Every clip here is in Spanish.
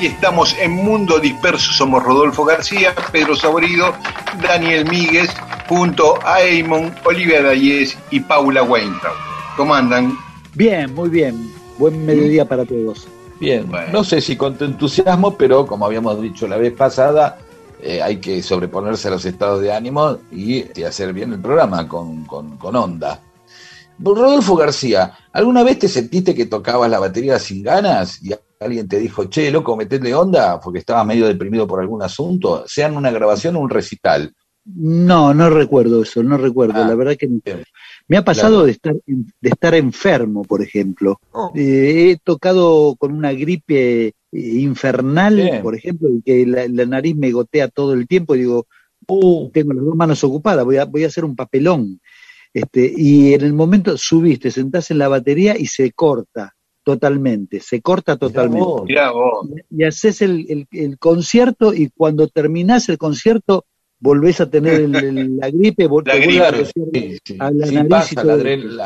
Aquí estamos en Mundo Disperso. Somos Rodolfo García, Pedro Saborido, Daniel Míguez, junto a Eamon, Olivia Dayes y Paula Weintraub. ¿Cómo andan? Bien, muy bien. Buen mediodía para todos. Bien, Bueno. no sé si con tu entusiasmo, pero como habíamos dicho la vez pasada, eh, hay que sobreponerse a los estados de ánimo y, y hacer bien el programa con, con, con onda. Rodolfo García, ¿alguna vez te sentiste que tocabas la batería sin ganas y alguien te dijo, che, loco, metele onda porque estabas medio deprimido por algún asunto? Sea en una grabación o un recital. No, no recuerdo eso, no recuerdo. Ah, la verdad que no. bien. me ha pasado Claro. de estar de estar enfermo, por ejemplo. Oh. Eh, he tocado con una gripe eh, infernal, Bien. por ejemplo, y que la, la nariz me gotea todo el tiempo. Y digo, Uh, tengo las dos manos ocupadas, voy a, voy a hacer un papelón. Este, y en el momento subiste, sentás en la batería y se corta totalmente, se corta totalmente. vos. Mirá vos. y haces el, el- el concierto y cuando terminás el concierto volvés a tener el- el- la gripe, vol- La te vuelve gripe, a sí, sí. a la Sí, nariz y pasa todo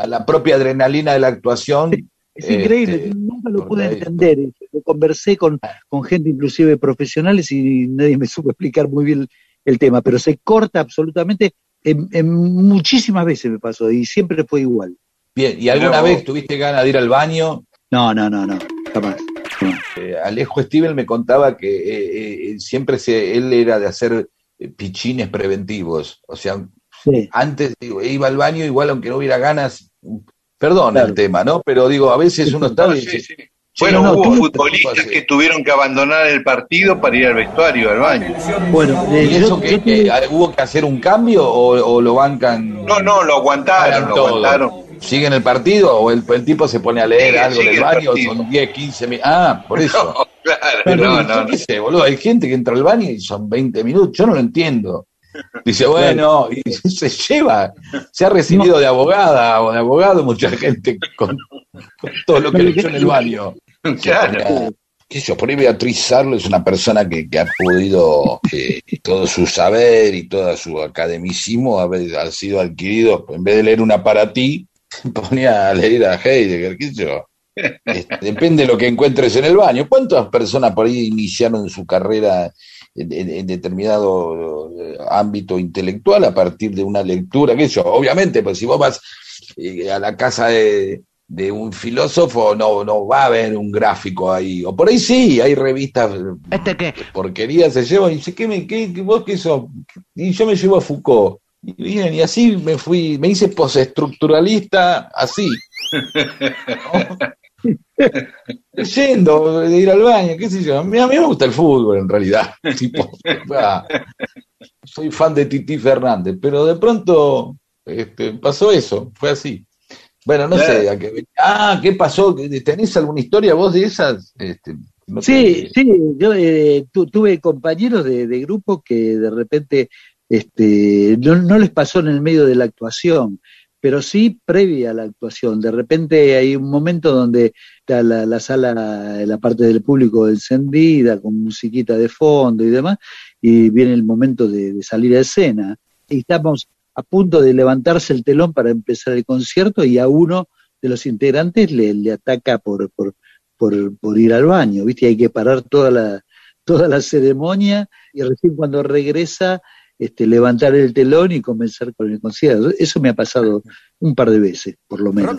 la, propia adrenalina de la actuación. Es increíble, Este, nunca lo pude entender. Lo conversé con, con gente inclusive profesionales y nadie me supo explicar muy bien el tema, pero se corta absolutamente. En, en muchísimas veces me pasó y siempre fue igual. Bien, ¿y alguna vos. vez tuviste ganas de ir al baño? No, no, no, no, jamás. jamás. Eh, Alejo Stivel me contaba que eh, eh, siempre se, él era de hacer eh, pichines preventivos. O sea, Sí. antes digo, iba al baño igual aunque no hubiera ganas. Perdón Claro. el tema, ¿no? Pero digo, a veces uno está No, y sí, dice, sí. Bueno, no, hubo futbolistas que tuvieron que abandonar el partido para ir al vestuario, al baño. Bueno, eh, ¿y yo- eso que, yo que, ah, hubo que hacer un cambio o, o lo bancan? No, no, lo aguantaron, lo todo? aguantaron. ¿Siguen el partido o el, el tipo se pone a leer Sigue, algo en sigue el el baño? Son 10, 15 minutos. Ah, por eso. No, claro, Pero no, no, no. qué sé, boludo, hay gente que entra al baño y son 20 minutos, yo no lo entiendo. Dice, bueno, y se lleva, se ha recibido de abogada o de abogado mucha gente con, con todo lo que le echó en el baño. Claro. qué sé yo, por ahí Beatriz Sarlo es una persona que, que ha podido, eh, todo su saber y todo su academicismo ha, ha sido adquirido, en vez de leer una para ti, ponía a leer a Heidegger, qué sé yo. Este, depende de lo que encuentres en el baño. ¿Cuántas personas por ahí iniciaron su carrera en, en- en determinado eh, ámbito intelectual a partir de una lectura? ¿Qué sé yo? Obviamente, pues si vos vas eh, a la casa de, de un filósofo, no, no va a haber un gráfico ahí. O por ahí sí, hay revistas ¿Este qué? porquerías se llevan y dice, ¿qué me, qué, qué- vos qué sos? Y yo me llevo a Foucault. Y bien, y así me fui, me hice postestructuralista, así. ¿no? Leyendo, de ir al baño, qué sé yo. A mí, a mí me gusta el fútbol, en realidad. Tipo, ah, soy fan de Titi Fernández, pero de pronto este, pasó eso, fue así. Bueno, no sé, a qué, ah, ¿qué pasó? ¿Tenés alguna historia vos de esas? Este, no Sí, sí, yo eh, tu- tuve compañeros de, de grupo que de repente este, no, no les pasó en el medio de la actuación, pero sí previa a la actuación. De repente hay un momento donde está la, la sala, la parte del público encendida, con musiquita de fondo y demás, y viene el momento de, salir a escena. Y estamos a punto de levantarse el telón para empezar el concierto y a uno de los integrantes le, le ataca por, por, por, por ir al baño, ¿viste? Hay que parar toda la, toda la ceremonia y recién cuando regresa este, levantar el telón y comenzar con el concierto. Eso me ha pasado un par de veces, por lo menos.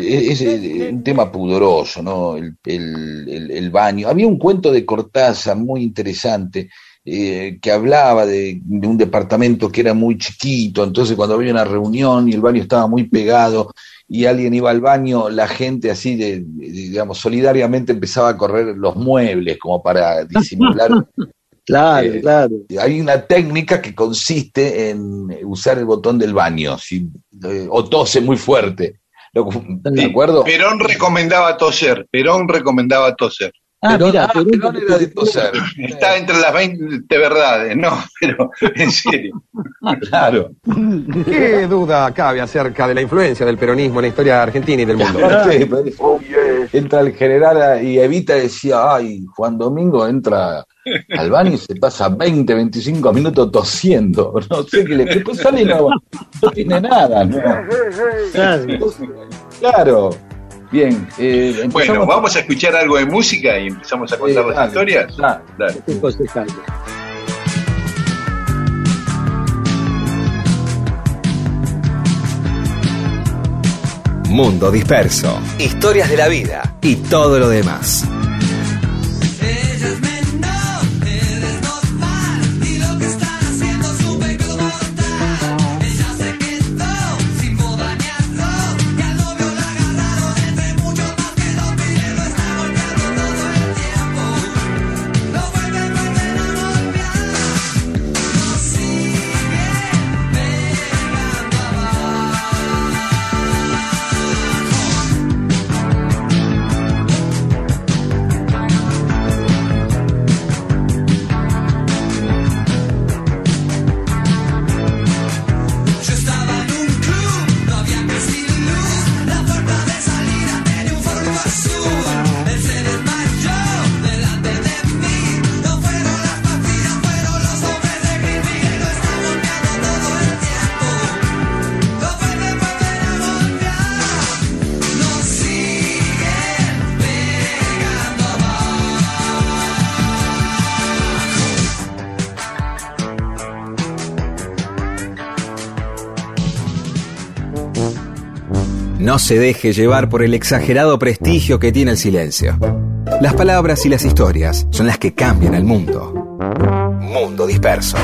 Es, un tema pudoroso, ¿no? El, el, baño. Había un cuento de Cortázar muy interesante. Eh, que hablaba de, un departamento que era muy chiquito, entonces cuando había una reunión y el baño estaba muy pegado y alguien iba al baño, la gente así de, digamos, solidariamente empezaba a correr los muebles como para disimular Claro, eh, claro. Hay una técnica que consiste en usar el botón del baño, si, eh, o tose muy fuerte. ¿De acuerdo? Perón recomendaba toser, Perón recomendaba toser. Ah, mira, ah, Perón, era de toser. Está entre las 20 verdades, no, pero en serio. claro. ¿Qué duda cabe acerca de la influencia del peronismo en la historia argentina y del mundo? entra el general y Evita decía, ay, Juan Domingo entra al baño y se pasa 20, 25 minutos tosiendo. No sé qué le después sale y no, tiene nada. Claro. Bien. Eh, bueno, vamos a escuchar algo de música y empezamos a contar las historias. Dale. Mundo Disperso, historias de la vida y todo lo demás. No se deje llevar por el exagerado prestigio que tiene el silencio. Las palabras y las historias son las que cambian el mundo. Mundo disperso.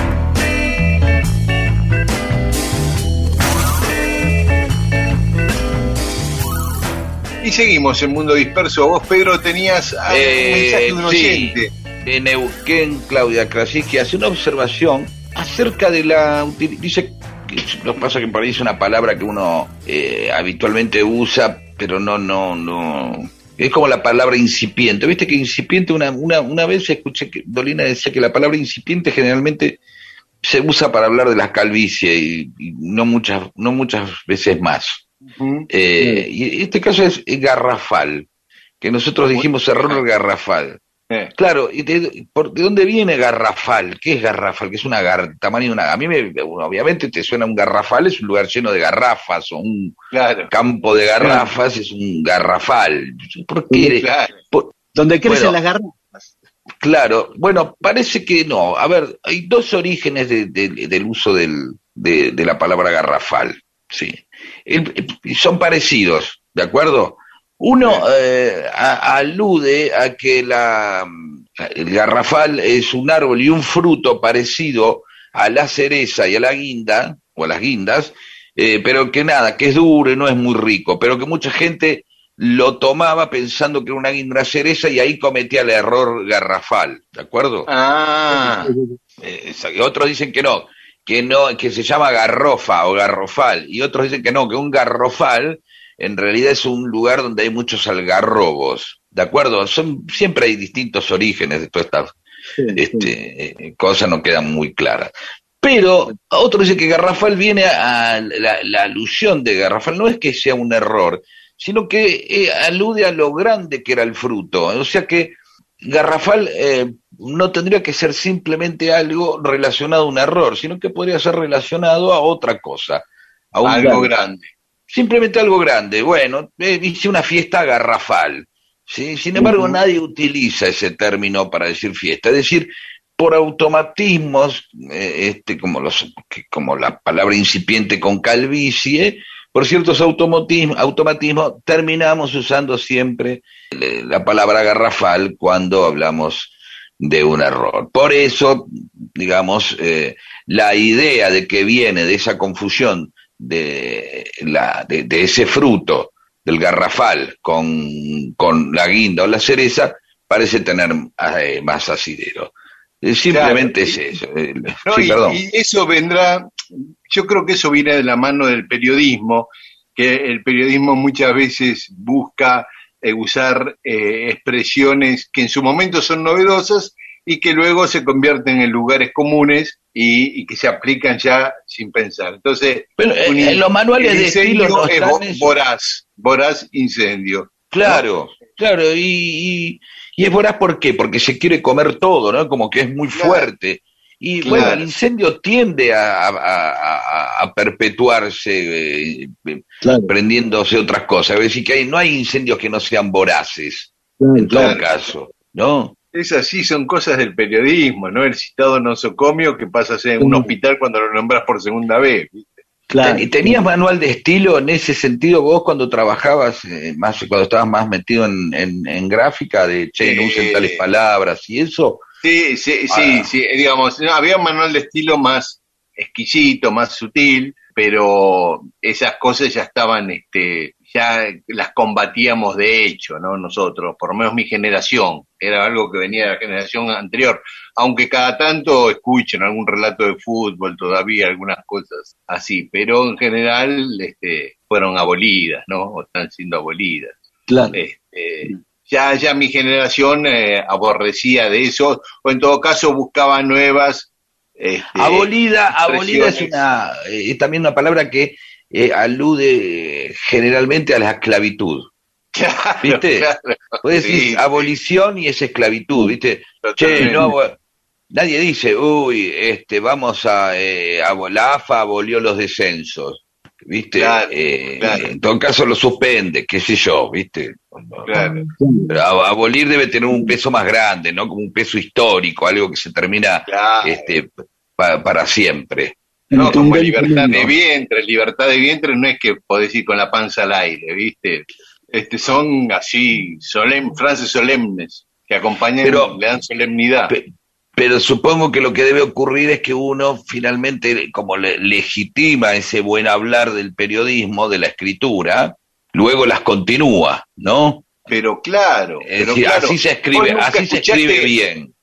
Y seguimos en Mundo Disperso. Vos, Pedro, tenías un eh, mensaje de un oyente. En Neuquén, Claudia Krasinski hace una observación acerca de la... Dice lo que pasa que por ahí es una palabra que uno eh, habitualmente usa, pero no, no, no. Es como la palabra incipiente. Viste que incipiente, una, una, una vez escuché que Dolina decía que la palabra incipiente generalmente se usa para hablar de las calvicie y, no, muchas, no muchas veces más. Eh, y este caso es garrafal, que nosotros dijimos error garrafal. Eh. Claro, ¿y de, por, de, dónde viene garrafal? ¿Qué es garrafal? ¿Qué es una gar, tamaño de una... A mí me, obviamente te suena un garrafal, es un lugar lleno de garrafas, o un campo de garrafas, es un garrafal. ¿Por qué? ¿Dónde crecen las garrafas? Claro, bueno, parece que no. A ver, hay dos orígenes del uso del, de, la palabra garrafal, sí. son parecidos, ¿de acuerdo? Uno eh, alude a que la, el garrafal es un árbol y un fruto parecido a la cereza y a la guinda, o a las guindas, eh, pero que nada, que es duro y no es muy rico, pero que mucha gente lo tomaba pensando que era una guinda cereza y ahí cometía el error garrafal, ¿de acuerdo? Ah. Eh, otros dicen que no, que no, que se llama garrofa o garrofal, y otros dicen que no, que un garrofal en realidad es un lugar donde hay muchos algarrobos, ¿de acuerdo? Son, siempre hay distintos orígenes de todas estas este, eh, cosas, no quedan muy claras. Pero otro dice que Garrafal viene a, la, alusión de Garrafal, no es que sea un error, sino que eh, alude a lo grande que era el fruto. O sea que Garrafal eh, no tendría que ser simplemente algo relacionado a un error, sino que podría ser relacionado a otra cosa, a algo grande simplemente algo grande. Bueno, eh, hice una fiesta garrafal. ¿sí? Sin embargo, nadie utiliza ese término para decir fiesta. Es decir, por automatismos, eh, este, como, los, como la palabra incipiente con calvicie, por ciertos automatismos, automatismos, terminamos usando siempre eh, la palabra garrafal cuando hablamos de un error. Por eso, digamos, eh, la idea de que viene de esa confusión de, la, de, ese fruto del garrafal con, con, la guinda o la cereza parece tener eh, más asidero. Simplemente es eso. sí, perdón. y eso vendrá yo creo que eso viene de la mano del periodismo, que el periodismo muchas veces busca eh, usar eh, expresiones que en su momento son novedosas y que luego se convierten en lugares comunes y, que se aplican ya sin pensar. Entonces, eh, en los manuales de estilo es voraz, voraz incendio. Claro, claro, y, y, es voraz ¿por qué? Porque se quiere comer todo, ¿no? Como que es muy fuerte. Y bueno, el incendio tiende a, perpetuarse eh, prendiéndose otras cosas. Es decir, que no hay incendios que no sean voraces, en todo caso, ¿no? Es así, son cosas del periodismo, ¿no? El citado nosocomio que pasa a ser un hospital cuando lo nombras por segunda vez, Claro. ¿Y tenías manual de estilo en ese sentido vos cuando trabajabas, eh, más cuando estabas más metido en, en, gráfica, de che, no usen tales palabras y eso? Sí, sí, sí, sí, digamos, había un manual de estilo más exquisito, más sutil, pero esas cosas ya estaban, este, ya las combatíamos de hecho, ¿no? Nosotros, por lo menos mi generación, era algo que venía de la generación anterior, aunque cada tanto escuchen algún relato de fútbol todavía, algunas cosas así, pero en general, este, fueron abolidas, ¿no? O están siendo abolidas. Claro. Este, ya, ya mi generación eh, aborrecía de eso, o en todo caso buscaba nuevas. Este, abolida, abolida es una, eh, es también una palabra que eh, alude generalmente a la esclavitud. ¿Viste? Puedes decir abolición y es esclavitud, ¿viste? Che, no, nadie dice, uy, este, vamos a, la AFA abolió los descensos. ¿viste? Eh, en todo caso lo suspende, qué sé yo, ¿viste? Pero abolir debe tener un peso más grande, ¿no? Como un peso histórico, algo que se termina este, para siempre. No, como libertad de vientre, libertad de vientre no es que podés ir con la panza al aire, ¿viste? Este, son así, solemn, frases solemnes que acompañan, le dan solemnidad pero supongo que lo que debe ocurrir es que uno finalmente, como legitima ese buen hablar del periodismo, de la escritura, luego las continúa, ¿no? Pero claro, así se escribe, así se escribe bien.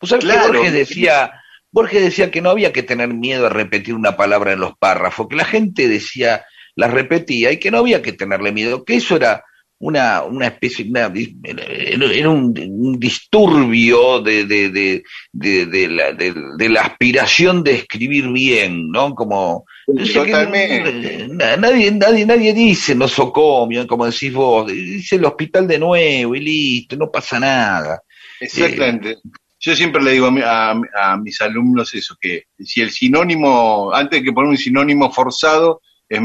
Pues Borges decía, Borges decía que no había que tener miedo a repetir una palabra en los párrafos, que la gente decía, la repetía y que no había que tenerle miedo, que eso era una, una especie, era un, disturbio de, de, de, de, la, de, la aspiración de escribir bien, ¿no? Como... Totalmente. nadie, nadie, nadie dice nosocomio, como decís vos, dice el hospital de nuevo y listo, no pasa nada. Exactamente. Yo siempre le digo a, a, mis alumnos eso, que si el sinónimo, antes de que poner un sinónimo forzado, es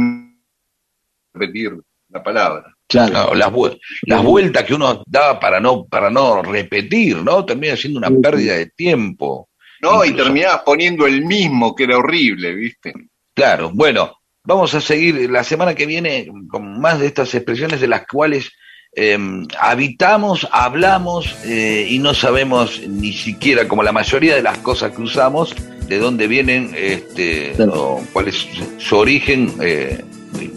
repetir la palabra. Claro. las, las vueltas que uno da para no, para no repetir, ¿no? Termina siendo una pérdida de tiempo. No, y terminabas poniendo el mismo, que era horrible, ¿viste? Claro, bueno, vamos a seguir la semana que viene con más de estas expresiones de las cuales em, habitamos, hablamos eh, y no sabemos ni siquiera, como la mayoría de las cosas que usamos, de dónde vienen, este, o cuál es su origen eh,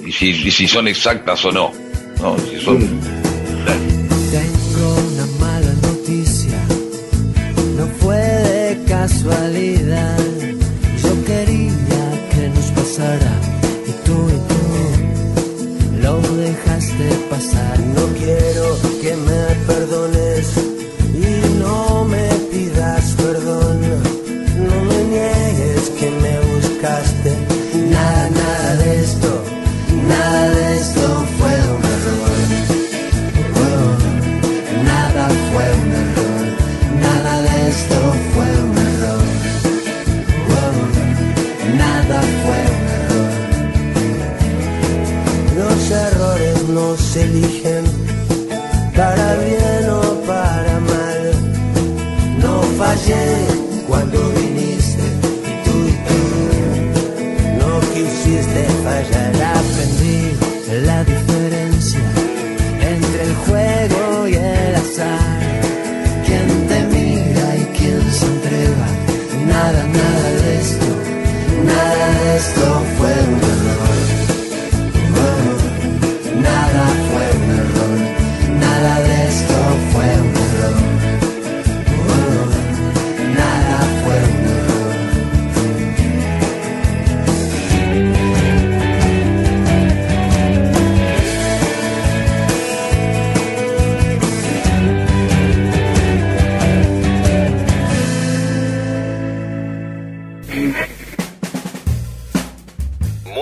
y si son exactas o no. No, si son... Tengo una mala noticia, no fue de casualidad. Yo quería que nos pasara dejaste pasar. No quiero que me perdones y no me pidas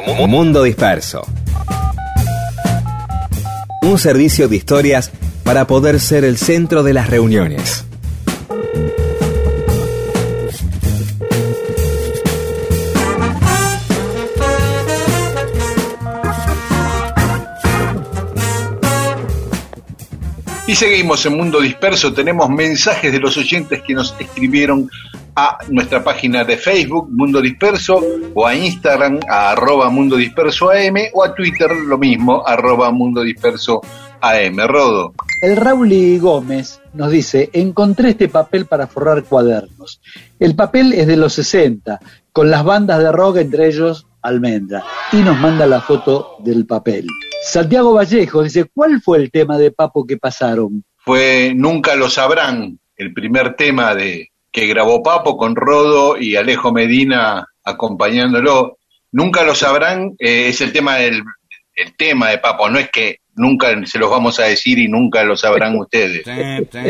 Mundo Disperso. Un servicio de historias para poder ser el centro de las reuniones. Y seguimos en Mundo Disperso. Tenemos mensajes de los oyentes que nos escribieron a nuestra página de Facebook, Mundo Disperso, o a Instagram, a arroba Mundo Disperso AM, o a Twitter, lo mismo, arroba Mundo Disperso AM. Rodo. El Rauli Gómez nos dice, encontré este papel para forrar cuadernos. El papel es de los 60, con las bandas de rock, entre ellos Almendra, y nos manda la foto del papel. Santiago Vallejo dice, ¿cuál fue el tema de Papo que pasaron? Fue Nunca lo sabrán, el primer tema de que grabó Papo con Rodo y Alejo Medina acompañándolo. Nunca lo sabrán, eh, es el tema del el tema de Papo, no es que nunca se los vamos a decir y nunca lo sabrán ustedes.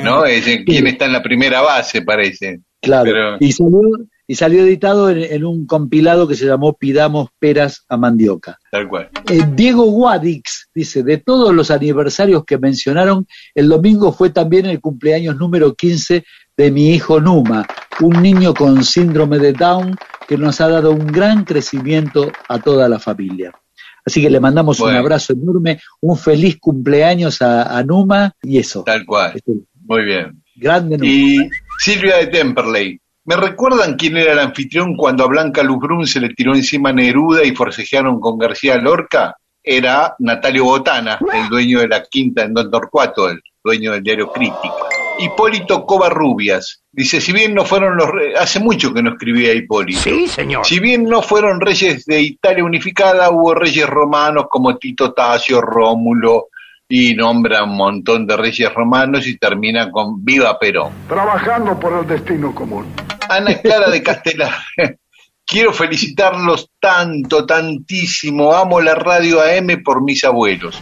¿No? Es en quién está en la primera base, parece. Claro, Pero- y, salió, y salió editado en, en un compilado que se llamó Pidamos peras a mandioca. Tal cual. Eh, Diego Guadix dice, de todos los aniversarios que mencionaron, el domingo fue también el cumpleaños número 15 de mi hijo Numa, un niño con síndrome de Down que nos ha dado un gran crecimiento a toda la familia. Así que le mandamos un abrazo enorme, un feliz cumpleaños a, a Numa y eso. Tal cual. Este, Muy bien. grande Numa. Y Silvia de Temperley. ¿Me recuerdan quién era el anfitrión cuando a Blanca Luzbrún se le tiró encima Neruda y forcejearon con García Lorca? Era Natalio Botana, el dueño de la quinta en Don Torcuato, el dueño del diario Crítica. Hipólito Covarrubias. Dice, si bien no fueron los... re- Hace mucho que no escribía Hipólito. Sí, señor. Si bien no fueron reyes de Italia unificada, hubo reyes romanos como Tito Tasio, Rómulo, y nombra un montón de reyes romanos y termina con Viva Perón. Trabajando por el destino común. Ana Clara de Castelar. Quiero felicitarlos tanto, tantísimo. Amo la radio AM por mis abuelos.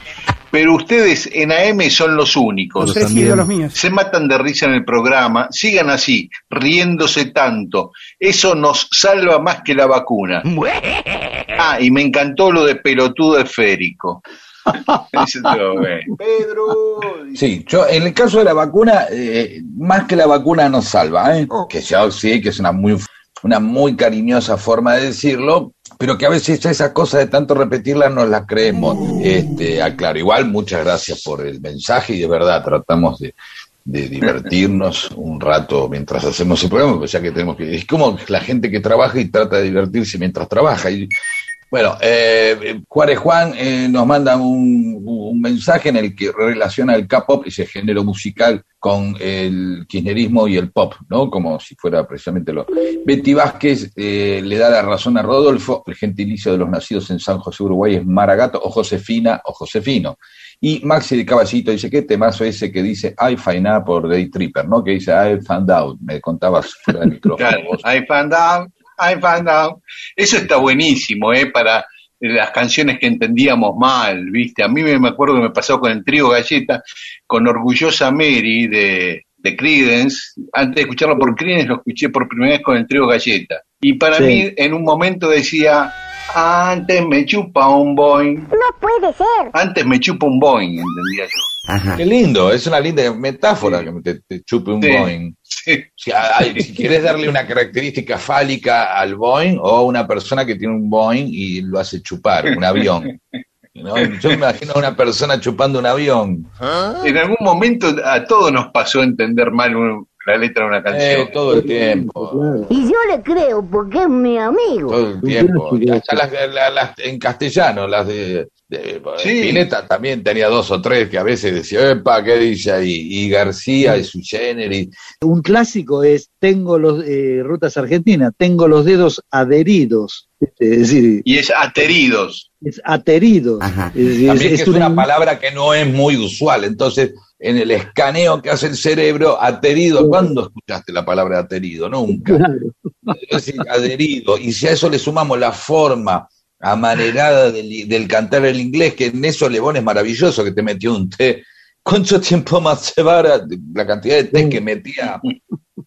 Pero ustedes en AM son los únicos. Tres ídolos míos. Se matan de risa en el programa. Sigan así, riéndose tanto. Eso nos salva más que la vacuna. Ah, y me encantó lo de pelotudo esférico. Pedro. Sí, yo en el caso de la vacuna, eh, más que la vacuna nos salva, ¿eh? que ya sí, que es una muy, una muy cariñosa forma de decirlo, pero que a veces esas cosas de tanto repetirlas no las creemos. Este, aclaro, igual muchas gracias por el mensaje y de verdad tratamos de, de divertirnos un rato mientras hacemos el programa, pues ya que tenemos que, es como la gente que trabaja y trata de divertirse mientras trabaja. Y, bueno, eh, Juárez Juan eh, nos manda un, un mensaje en el que relaciona el K-pop, ese género musical, con el kirchnerismo y el pop, ¿no? Como si fuera precisamente lo. Betty Vázquez eh, le da la razón a Rodolfo, el gentilicio de los nacidos en San José, Uruguay es Maragato, o Josefina, o Josefino. Y Maxi de Caballito dice, ¿qué temazo ese que dice I find out por Day Tripper, ¿no? Que dice I found out, me contabas fuera del micrófono. Claro. I found out, I found out. Eso está buenísimo, ¿eh? Para las canciones que entendíamos mal, ¿viste? A mí me me acuerdo que me pasó con el trío Galleta, con Orgullosa Mary de, de Creedence. Antes de escucharlo por Creedence, lo escuché por primera vez con el trío Galleta. Y para Sí. mí, en un momento decía, antes me chupa un boing. No puede ser. Antes me chupa un boing, entendía yo. Qué lindo, es una linda metáfora que te, te chupe un Sí. Boeing. Si, hay- si quieres darle una característica fálica al Boeing o una persona que tiene un Boeing y lo hace chupar, un avión. Yo me imagino a una persona chupando un avión. En algún momento a todos nos pasó entender mal un- la letra de una canción. Eh, todo el tiempo. Claro. Y yo le creo porque es mi amigo. Todo el tiempo. Ya- ya las- la- las- en castellano, las de, de Sí. Spinetta también tenía dos o tres que a veces decía, epa, ¿qué dice ahí? Y García y su generis. Un clásico es tengo los eh, rutas argentinas, tengo los dedos adheridos, es decir, Y es ateridos. es ateridos. Es, decir, es- que es es una una- palabra que no es muy usual. Entonces, en el escaneo que hace el cerebro, aterido, ¿cuándo escuchaste la palabra aterido? Nunca. Es decir, adherido. Y si a eso le sumamos la forma amanerada del, del cantar el inglés, que en eso Lebón es maravilloso, que te metió un té. ¿Cuánto tiempo más se va? La cantidad de té que metía.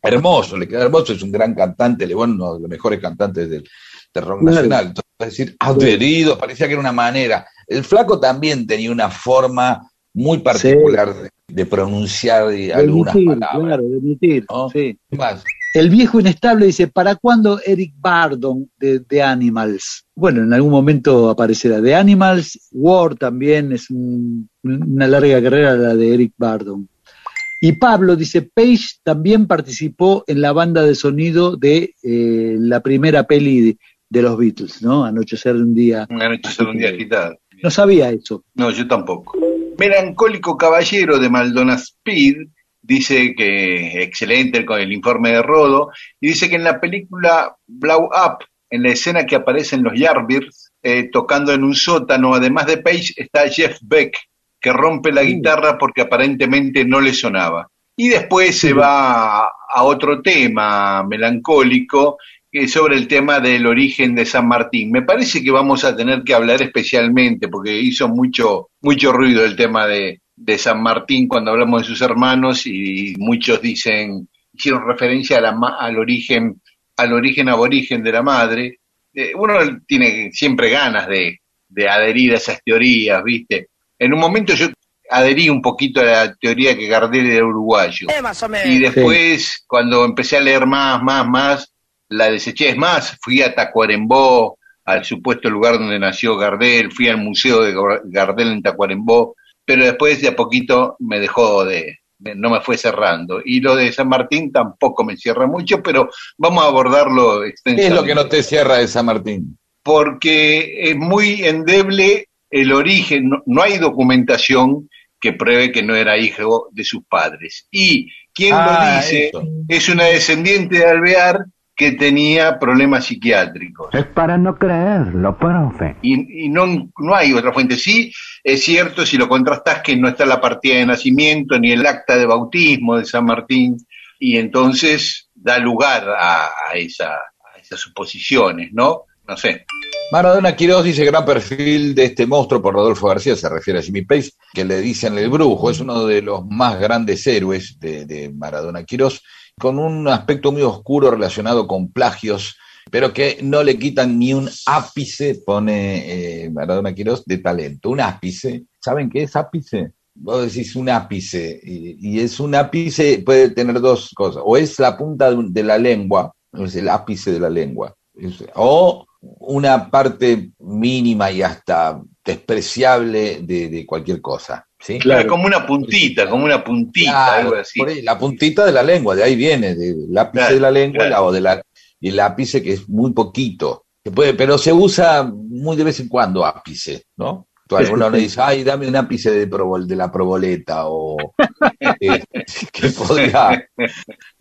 Hermoso, le queda hermoso. Es un gran cantante, Lebón, uno de los mejores cantantes del, del rock nacional. Entonces, es decir, adherido, parecía que era una manera. El flaco también tenía una forma muy particular de, de pronunciar y de algunas emitir, palabras. claro, de emitir, ¿no? sí. ¿Qué más? El viejo inestable dice, ¿para cuándo Eric Bardon de, de Animals? Bueno, en algún momento aparecerá. De Animals, War también es un- una larga carrera la de Eric Bardon. Y Pablo dice, Page también participó en la banda de sonido de eh, la primera peli de, de los Beatles, ¿no? Anochecer un día. Una noche ser un día agitado. No sabía eso. No, yo tampoco. Melancólico Caballero de Maldona Speed dice que excelente con el informe de Rodo y dice que en la película Blow Up, en la escena que aparecen los Yardbirds eh, tocando en un sótano, además de Page está Jeff Beck que rompe la guitarra porque aparentemente no le sonaba. Y después se va a, otro tema melancólico sobre el tema del origen de San Martín. Me parece que vamos a tener que hablar especialmente porque hizo mucho, mucho ruido el tema de, de San Martín cuando hablamos de sus hermanos y muchos dicen, hicieron referencia a la al origen, al origen aborigen de la madre. Eh, uno tiene siempre ganas de, de adherir a esas teorías, ¿viste? En un momento yo adherí un poquito a la teoría que Gardel era uruguayo. Y después, cuando empecé a leer más, más, más, la deseché. Es más, fui a Tacuarembó, al supuesto lugar donde nació Gardel, fui al museo de Gardel en Tacuarembó, pero después de a poquito me dejó de, de- no me fue cerrando. Y lo de San Martín tampoco me cierra mucho, pero vamos a abordarlo ¿Qué es extensamente lo que no te cierra de San Martín? porque es muy endeble el origen, no, no hay documentación que pruebe que no era hijo de sus padres. Y quien Ah, lo dice eso. es una descendiente de Alvear que tenía problemas psiquiátricos. Es para no creerlo, profe. Y, y no, no hay otra fuente. Sí, es cierto si lo contrastás que no está la partida de nacimiento ni el acta de bautismo de San Martín, y entonces da lugar a, a esa, a esas suposiciones, ¿no? No sé. Maradona Quiroz dice gran perfil de este monstruo por Rodolfo García, se refiere a Jimmy Page, que le dicen el brujo, es uno de los más grandes héroes de, de Maradona Quiroz, con un aspecto muy oscuro relacionado con plagios, pero que no le quitan ni un ápice, pone eh, Maradona Quiroz, de talento. Un ápice, ¿saben qué es ápice? Vos decís un ápice, y, es un ápice, puede tener dos cosas, o es la punta de, la lengua, es el ápice de la lengua, o una parte mínima y hasta despreciable de, de cualquier cosa. ¿Sí? Claro, como una puntita, como una puntita, Claro, algo así. por ahí, la puntita de la lengua, de ahí viene, del ápice Claro, de la lengua claro. la- o de la, y el ápice que es muy poquito. Se puede, pero se usa muy de vez en cuando ápice, ¿no? Entonces, uno le dice, ay, dame un ápice de, provol- de la proboleta, o eh, que podría,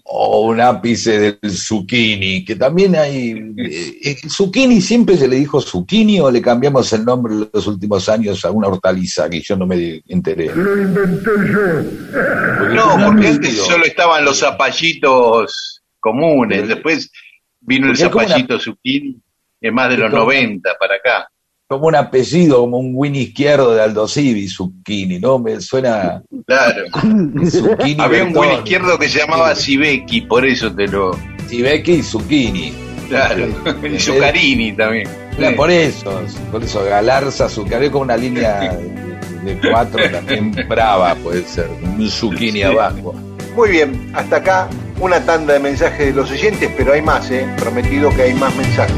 o un ápice del zucchini, que también hay. eh, eh, zucchini siempre se le dijo zucchini o le cambiamos el nombre en los últimos años a una hortaliza que yo no me enteré. Lo inventé yo. Porque No, porque antes solo estaban los zapallitos comunes, después vino el Porque zapallito zucchini, es más de los Es como- 90 para acá. Como un apellido, como un win izquierdo de Aldo Civi, Zucchini, ¿no? Me suena Claro. Zucchini. Había un Bertoni. izquierdo que se llamaba Sibeki, por eso te lo. Sibeki y Zucchini. Claro. Y Zuccarini también. Claro, Por eso, por eso, Galarza, Zucchini, con una línea de, de cuatro también brava, puede ser, un Zucchini abajo. Muy bien, hasta acá una tanda de mensajes de los oyentes, pero hay más, ¿eh? Prometido que hay más mensajes.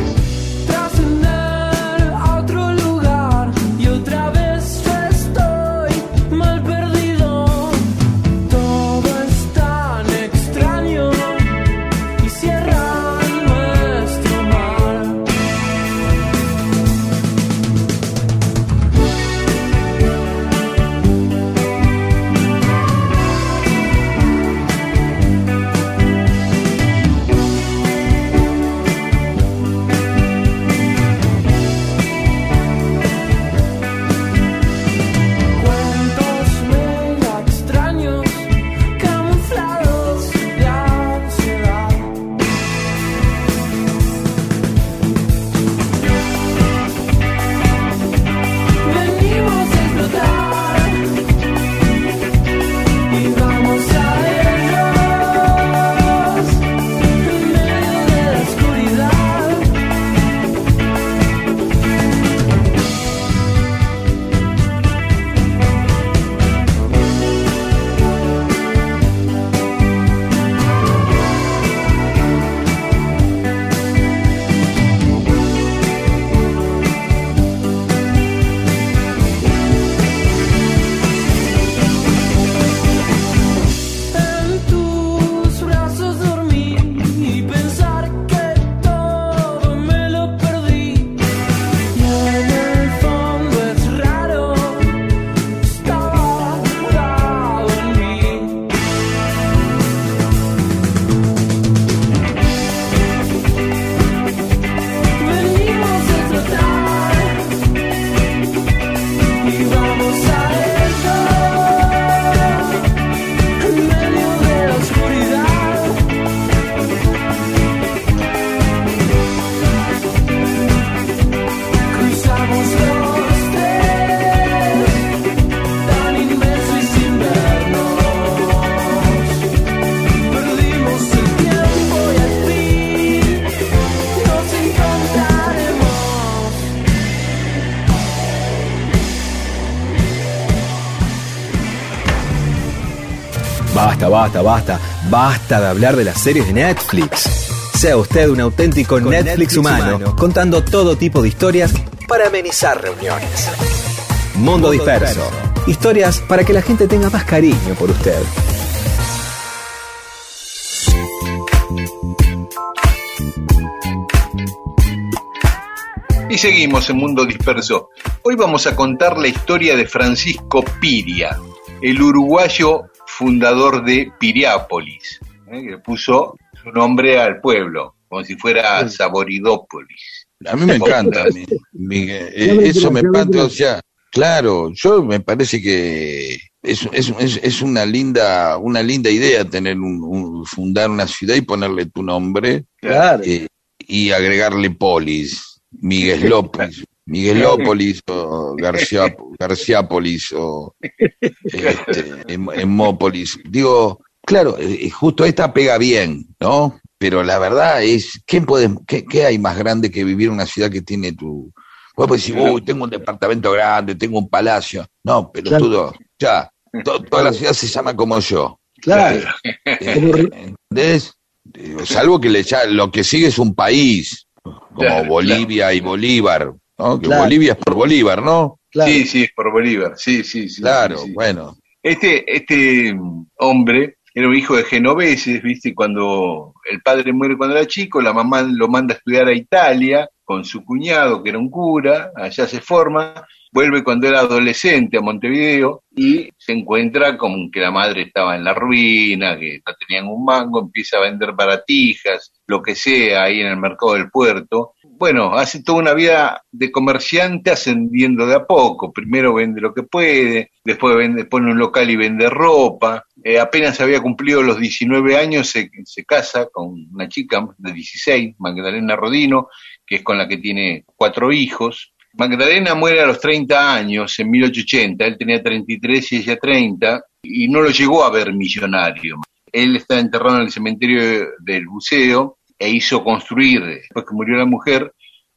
Basta, basta, de hablar de las series de Netflix. Sea usted un auténtico Netflix, humano, contando todo tipo de historias para amenizar reuniones. Mundo, disperso. Historias para que la gente tenga más cariño por usted. Y seguimos en Mundo Disperso. Hoy vamos a contar la historia de Francisco Piria, el uruguayo fundador de Piriápolis, ¿eh? que puso su nombre al pueblo, como si fuera Saboridópolis. A mí me encanta, mi-. Eh, eso me encanta, o sea, claro, yo me parece que es, es, es, es una linda una linda idea tener un, un- fundar una ciudad y ponerle tu nombre Claro. eh, y agregarle polis, Miguel López, Miguelópolis o García Garciápolis o este, Hem- Hemópolis. Digo, claro, eh, justo esta pega bien, ¿no? Pero la verdad es, ¿qué, puede, qué, qué hay más grande que vivir en una ciudad que tiene tu... Vos podés decir, uy, tengo un departamento grande, tengo un palacio. No, pero Claro. todo, ya, to- toda la ciudad se llama como yo. Claro. Eh, ¿Entendés? Salvo que le echa- lo que sigue es un país, como Claro, Bolivia y Bolívar, ¿no? Que Claro. Bolivia es por Bolívar, ¿no? Claro. Sí, sí, es por Bolívar, sí, sí, sí. Claro, sí, sí. bueno. Este, este mm, hombre era un hijo de genoveses, ¿viste? Cuando el padre muere cuando era chico, la mamá lo manda a estudiar a Italia con su cuñado, que era un cura, allá se forma, vuelve cuando era adolescente a Montevideo y se encuentra con que la madre estaba en la ruina, que no tenían un mango, empieza a vender baratijas, lo que sea, ahí en el mercado del puerto. Bueno, hace toda una vida de comerciante ascendiendo de a poco. Primero vende lo que puede, después vende, pone un local y vende ropa. Eh, apenas había cumplido los 19 años, se, se casa con una chica de 16, Magdalena Rodino, que es con la que tiene cuatro hijos. Magdalena muere a los 30 años, en 1880, él tenía 33 y ella 30, y no lo llegó a ver millonario. Él está enterrado en el cementerio del buceo e hizo construir, después que murió la mujer,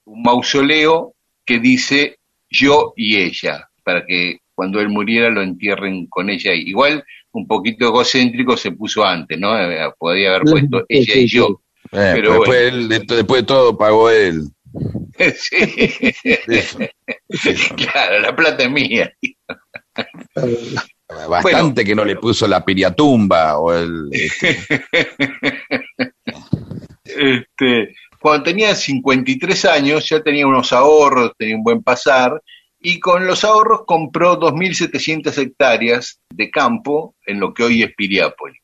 un mausoleo que dice yo y ella, para que cuando él muriera lo entierren con ella. Igual un poquito egocéntrico se puso antes, ¿no? Eh, Podía haber puesto Sí, ella sí, y yo. Eh, Pero pero después, bueno. él- de- después de todo pagó él. Sí. Eso. claro, la plata es mía. Bastante que no le puso la piriatumba o el... este, Este, cuando tenía 53 años ya tenía unos ahorros, tenía un buen pasar, y con los ahorros compró 2.700 hectáreas de campo en lo que hoy es Piriápolis.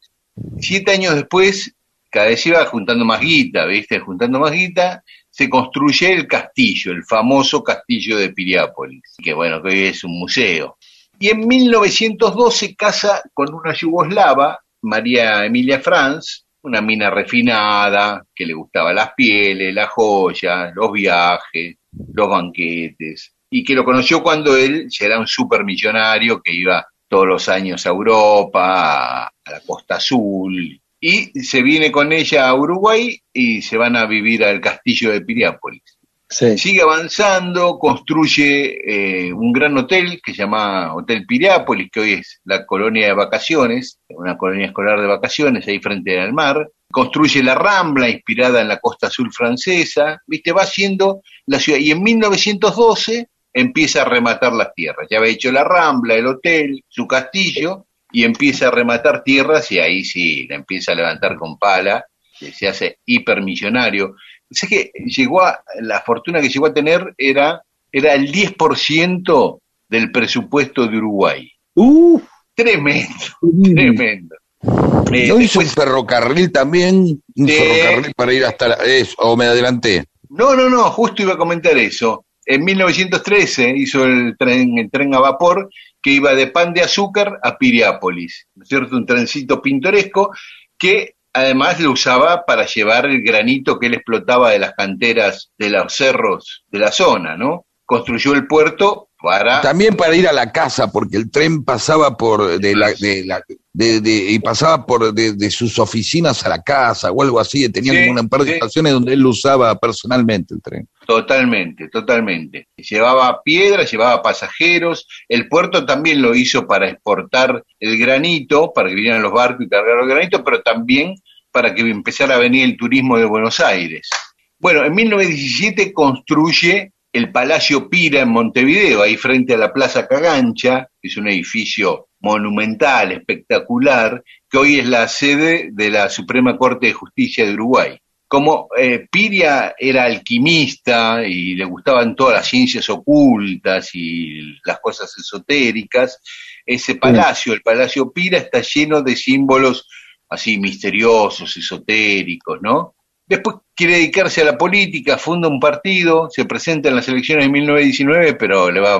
Siete años después, cada vez iba juntando más guita, ¿viste? Juntando más guita, se construye el castillo, el famoso castillo de Piriápolis, que bueno, que hoy es un museo. Y en 1902 se casa con una yugoslava, María Emilia Franz, una mina refinada, que le gustaba las pieles, las joyas, los viajes, los banquetes, y que lo conoció cuando él ya era un supermillonario que iba todos los años a Europa, a, la Costa Azul, y se viene con ella a Uruguay y se van a vivir al castillo de Piriápolis. Sigue avanzando, construye eh, un gran hotel que se llama Hotel Piriápolis, que hoy es la colonia de vacaciones, una colonia escolar de vacaciones ahí frente al mar. Construye la Rambla, inspirada en la costa azul francesa. Viste, va haciendo la ciudad. Y en 1912 empieza a rematar las tierras. Ya había hecho la Rambla, el hotel, su castillo, y empieza a rematar tierras y ahí sí, la empieza a levantar con pala, se hace hipermillonario. Sé que llegó a, la fortuna que llegó a tener era, era el 10% del presupuesto de Uruguay. Uh, Tremendo, tremendo. Eh, ¿No hizo un ferrocarril también? Un Sí. ferrocarril para ir hasta la... o me adelanté. No, no, no, justo iba a comentar eso. En 1913 hizo el tren, el tren a vapor que iba de Pan de Azúcar a Piriápolis, ¿no es cierto? Un trencito pintoresco que además lo usaba para llevar el granito que él explotaba de las canteras de los cerros de la zona, ¿no? Construyó el puerto Para... También para ir a la casa, porque el tren pasaba por de la, de la de, de- y pasaba por de, sus oficinas a la casa o algo así. Tenía Sí, una par de sí. estaciones donde él lo usaba personalmente el tren. Totalmente, totalmente. Llevaba piedras, llevaba pasajeros. El puerto también lo hizo para exportar el granito, para que vinieran los barcos y cargar el granito, pero también para que empezara a venir el turismo de Buenos Aires. Bueno, en 1917 construye el Palacio Pira en Montevideo, ahí frente a la Plaza Cagancha, que es un edificio monumental, espectacular, que hoy es la sede de la Suprema Corte de Justicia de Uruguay como eh, Piria era alquimista y le gustaban todas las ciencias ocultas y las cosas esotéricas, ese palacio, el Palacio Pira, está lleno de símbolos así misteriosos, esotéricos, ¿no? Después quiere dedicarse a la política, funda un partido, se presenta en las elecciones de 1919, pero le va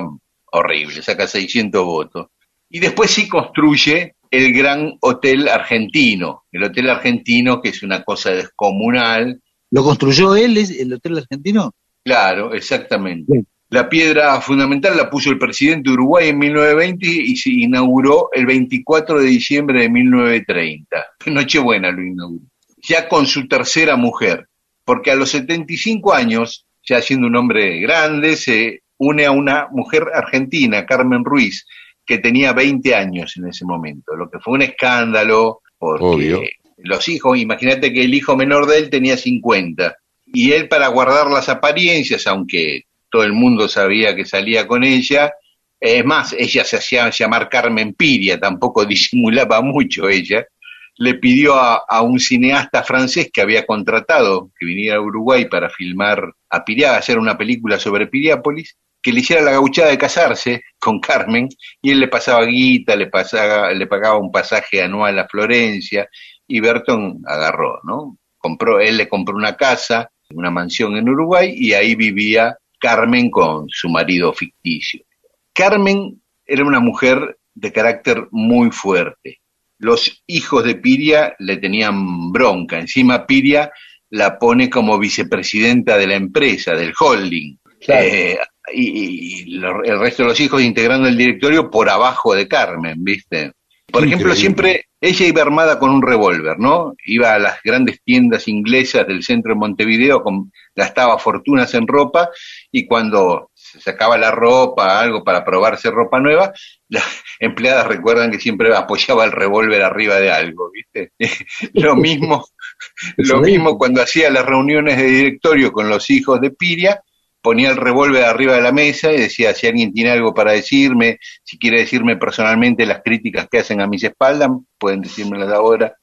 horrible, saca 600 votos. Y después sí construye el Gran Hotel Argentino, el Hotel Argentino que es una cosa descomunal, ¿Lo construyó él, es- el Hotel Argentino? Claro, exactamente. La piedra fundamental la puso el presidente de Uruguay en 1920 y se inauguró el 24 de diciembre de 1930. Nochebuena lo inauguró. Ya con su tercera mujer, porque a los 75 años, ya siendo un hombre grande, se une a una mujer argentina, Carmen Ruiz, que tenía 20 años en ese momento, lo que fue un escándalo, porque Obvio. los hijos, imagínate que el hijo menor de él tenía 50, y él para guardar las apariencias, aunque todo el mundo sabía que salía con ella, es más, ella se hacía llamar Carmen Piria, tampoco disimulaba mucho ella, le pidió a, a un cineasta francés que había contratado que viniera a Uruguay para filmar a Piria, hacer una película sobre Piriápolis, que le hiciera la gauchada de casarse con Carmen, y él le pasaba guita, le, pasaba, le pagaba un pasaje anual a Florencia, y Berton agarró, ¿no? Compró, él le compró una casa, una mansión en Uruguay, y ahí vivía Carmen con su marido ficticio. Carmen era una mujer de carácter muy fuerte. Los hijos de Piria le tenían bronca. Encima Piria la pone como vicepresidenta de la empresa, del holding. Claro. Eh, y, y lo- el resto de los hijos integrando el directorio por abajo de Carmen, ¿viste? Por ejemplo, siempre ella iba armada con un revólver, ¿no? Iba a las grandes tiendas inglesas del centro de Montevideo, con- gastaba fortunas en ropa y cuando se sacaba la ropa, algo para probarse ropa nueva, las empleadas recuerdan que siempre apoyaba el revólver arriba de algo, ¿viste? lo mismo, lo mismo cuando hacía las reuniones de directorio con los hijos de Piria, ponía el revólver arriba de la mesa y decía, si alguien tiene algo para decirme, si quiere decirme personalmente las críticas que hacen a mis espaldas, pueden decírmelas ahora.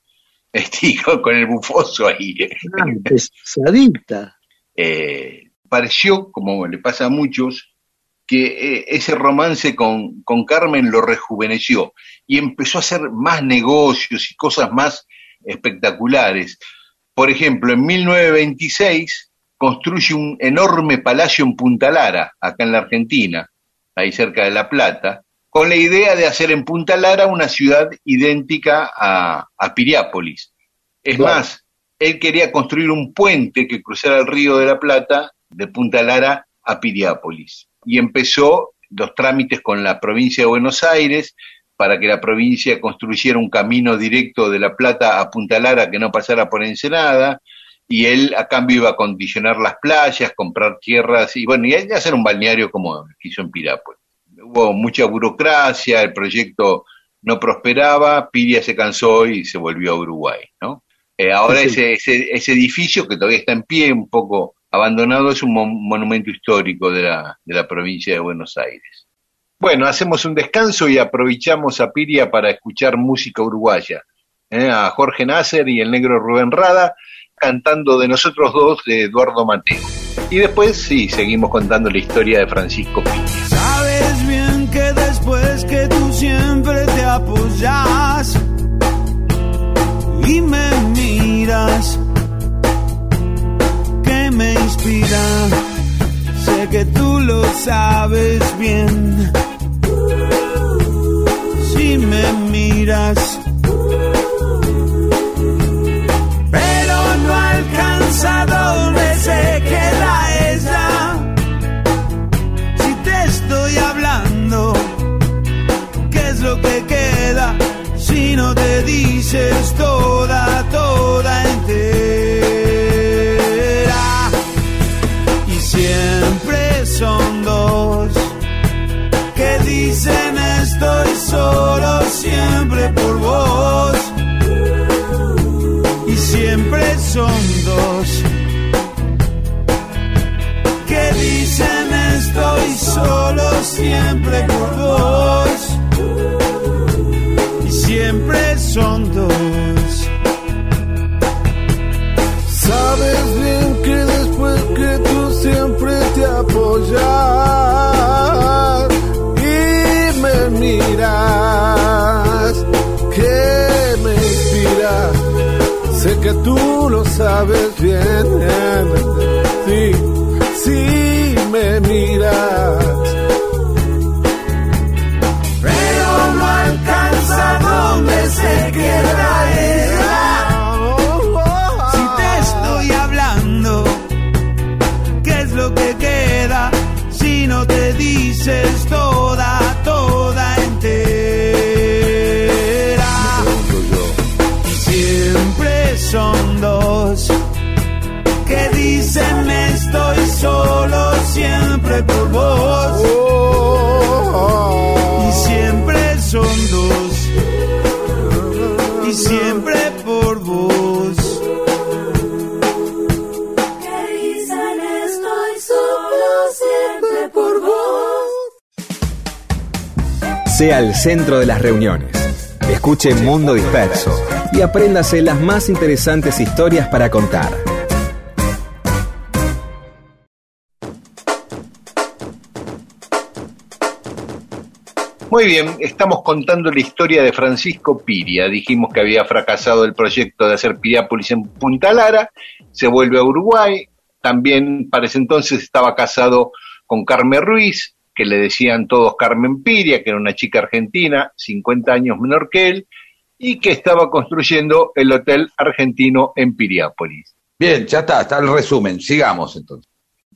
Este, y con, con el bufoso ahí. Ah, pesadita. Eh, pareció, como le pasa a muchos, que eh, ese romance con, con Carmen lo rejuveneció y empezó a hacer más negocios y cosas más espectaculares. Por ejemplo, en 1926 construye un enorme palacio en Punta Lara, acá en la Argentina, ahí cerca de La Plata, con la idea de hacer en Punta Lara una ciudad idéntica a, a Piriápolis. Es Claro. más, él quería construir un puente que cruzara el río de la Plata de Punta Lara a Piriápolis. Y empezó los trámites con la provincia de Buenos Aires para que la provincia construyera un camino directo de La Plata a Punta Lara que no pasara por Ensenada. Y él a cambio iba a condicionar las playas, comprar tierras y bueno, y hacer un balneario como hizo en Pirápolis. Hubo mucha burocracia, el proyecto no prosperaba, Piria se cansó y se volvió a Uruguay, ¿no? Eh, ahora sí. ese, ese, ese edificio que todavía está en pie, un poco abandonado, es un mon- monumento histórico de la, de la provincia de Buenos Aires. Bueno, hacemos un descanso y aprovechamos a Piria para escuchar música uruguaya. ¿eh? A Jorge Nasser y el negro Rubén Rada cantando de nosotros dos de Eduardo Mateo. Y después, sí, seguimos contando la historia de Francisco Piria. Sabes bien que después que tú siempre te apoyas y me miras, me inspira, sé que tú lo sabes bien. Si me miras, siempre sabes bien sí si me miras. Pero no alcanza donde se queda ella. Si te estoy hablando, ¿qué es lo que queda si no te dices Sea el centro de las reuniones. Escuche Mundo Disperso y apréndase las más interesantes historias para contar. Muy bien, estamos contando la historia de Francisco Piria. Dijimos que había fracasado el proyecto de hacer Piriápolis en Punta Lara, se vuelve a Uruguay, también para ese entonces estaba casado con Carmen Ruiz, que le decían todos Carmen Piria, que era una chica argentina, 50 años menor que él, y que estaba construyendo el Hotel Argentino en Piriápolis. Bien, ya está, está el resumen. Sigamos entonces.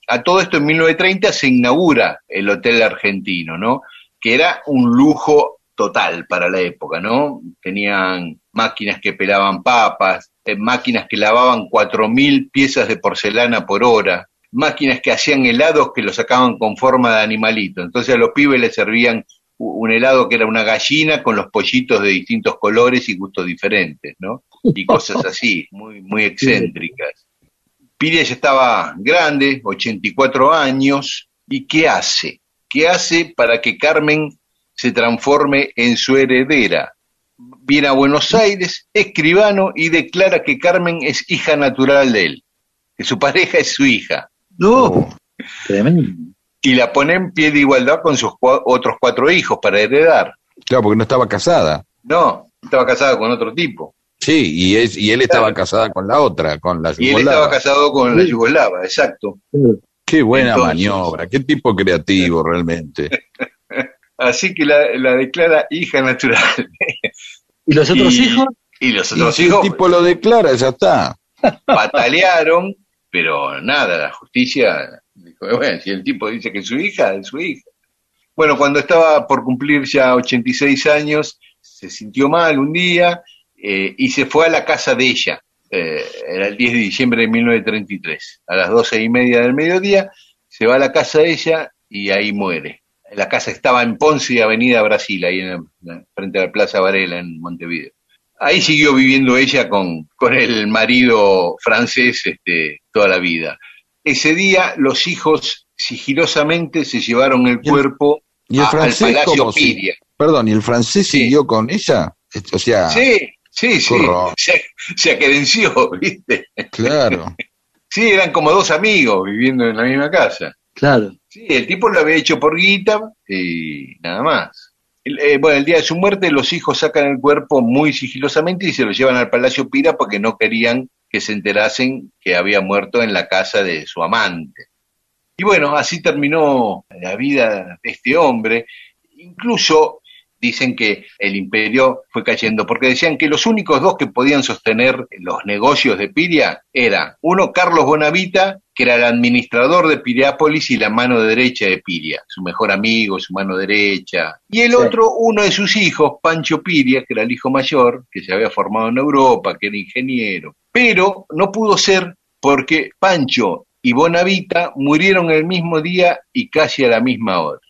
A todo esto en 1930 se inaugura el Hotel Argentino, ¿no? que era un lujo total para la época, ¿no? Tenían máquinas que pelaban papas, eh, máquinas que lavaban 4.000 piezas de porcelana por hora, máquinas que hacían helados que lo sacaban con forma de animalito. Entonces a los pibes les servían un helado que era una gallina con los pollitos de distintos colores y gustos diferentes, ¿no? Y cosas así, muy, muy excéntricas. Piria ya estaba grande, 84 años, ¿y qué hace? ¿Qué hace para que Carmen se transforme en su heredera? Viene a Buenos Aires, escribano, y declara que Carmen es hija natural de él, que su pareja es su hija. No, tremendo. Y la pone en pie de igualdad con sus cua- otros cuatro hijos para heredar. Claro, porque no estaba casada. No, estaba casada con otro tipo. Sí, y, es, y él estaba casada con la otra, con la Y él yugoslava. estaba casado con la yugoslava, exacto. Qué buena Entonces- maniobra, qué tipo creativo realmente. Así que la, la declara hija natural. ¿Y los otros Y- hijos? Y los Y otros si el hijos tipo lo declara, ya está. patalearon, pero nada, la justicia dijo, bueno, si el tipo dice que es su hija, es su hija. Bueno, cuando estaba por cumplir ya 86 años, se sintió mal un día eh, y se fue a la casa de ella. Eh, era el 10 de diciembre de 1933. A las 12 y media del mediodía, se va a la casa de ella y ahí muere. La casa estaba en Ponce Avenida Brasil, ahí en frente a la Plaza Varela, en Montevideo. Ahí siguió viviendo ella con, con el marido francés este, toda la vida. Ese día los hijos sigilosamente se llevaron el cuerpo ¿Y el a- al francés Palacio si- Piria. Perdón, ¿y el francés siguió con ella? O sea, Sí, sí, sí, se, se aquerenció, ¿viste? claro. Sí, eran como dos amigos viviendo en la misma casa. Claro. Sí, el tipo lo había hecho por guita y nada más. Eh, bueno, el día de su muerte los hijos sacan el cuerpo muy sigilosamente y se lo llevan al Palacio Pira porque no querían que se enterasen que había muerto en la casa de su amante. Y bueno, así terminó la vida de este hombre. Incluso dicen que el imperio fue cayendo, porque decían que los únicos dos que podían sostener los negocios de Piria era uno, Carlos Bonavita, que era el administrador de Piriápolis y la mano derecha de Piria, su mejor amigo, su mano derecha. Y el Sí. otro, uno de sus hijos, Pancho Piria, que era el hijo mayor, que se había formado en Europa, que era ingeniero. Pero no pudo ser porque Pancho y Bonavita murieron el mismo día y casi a la misma hora.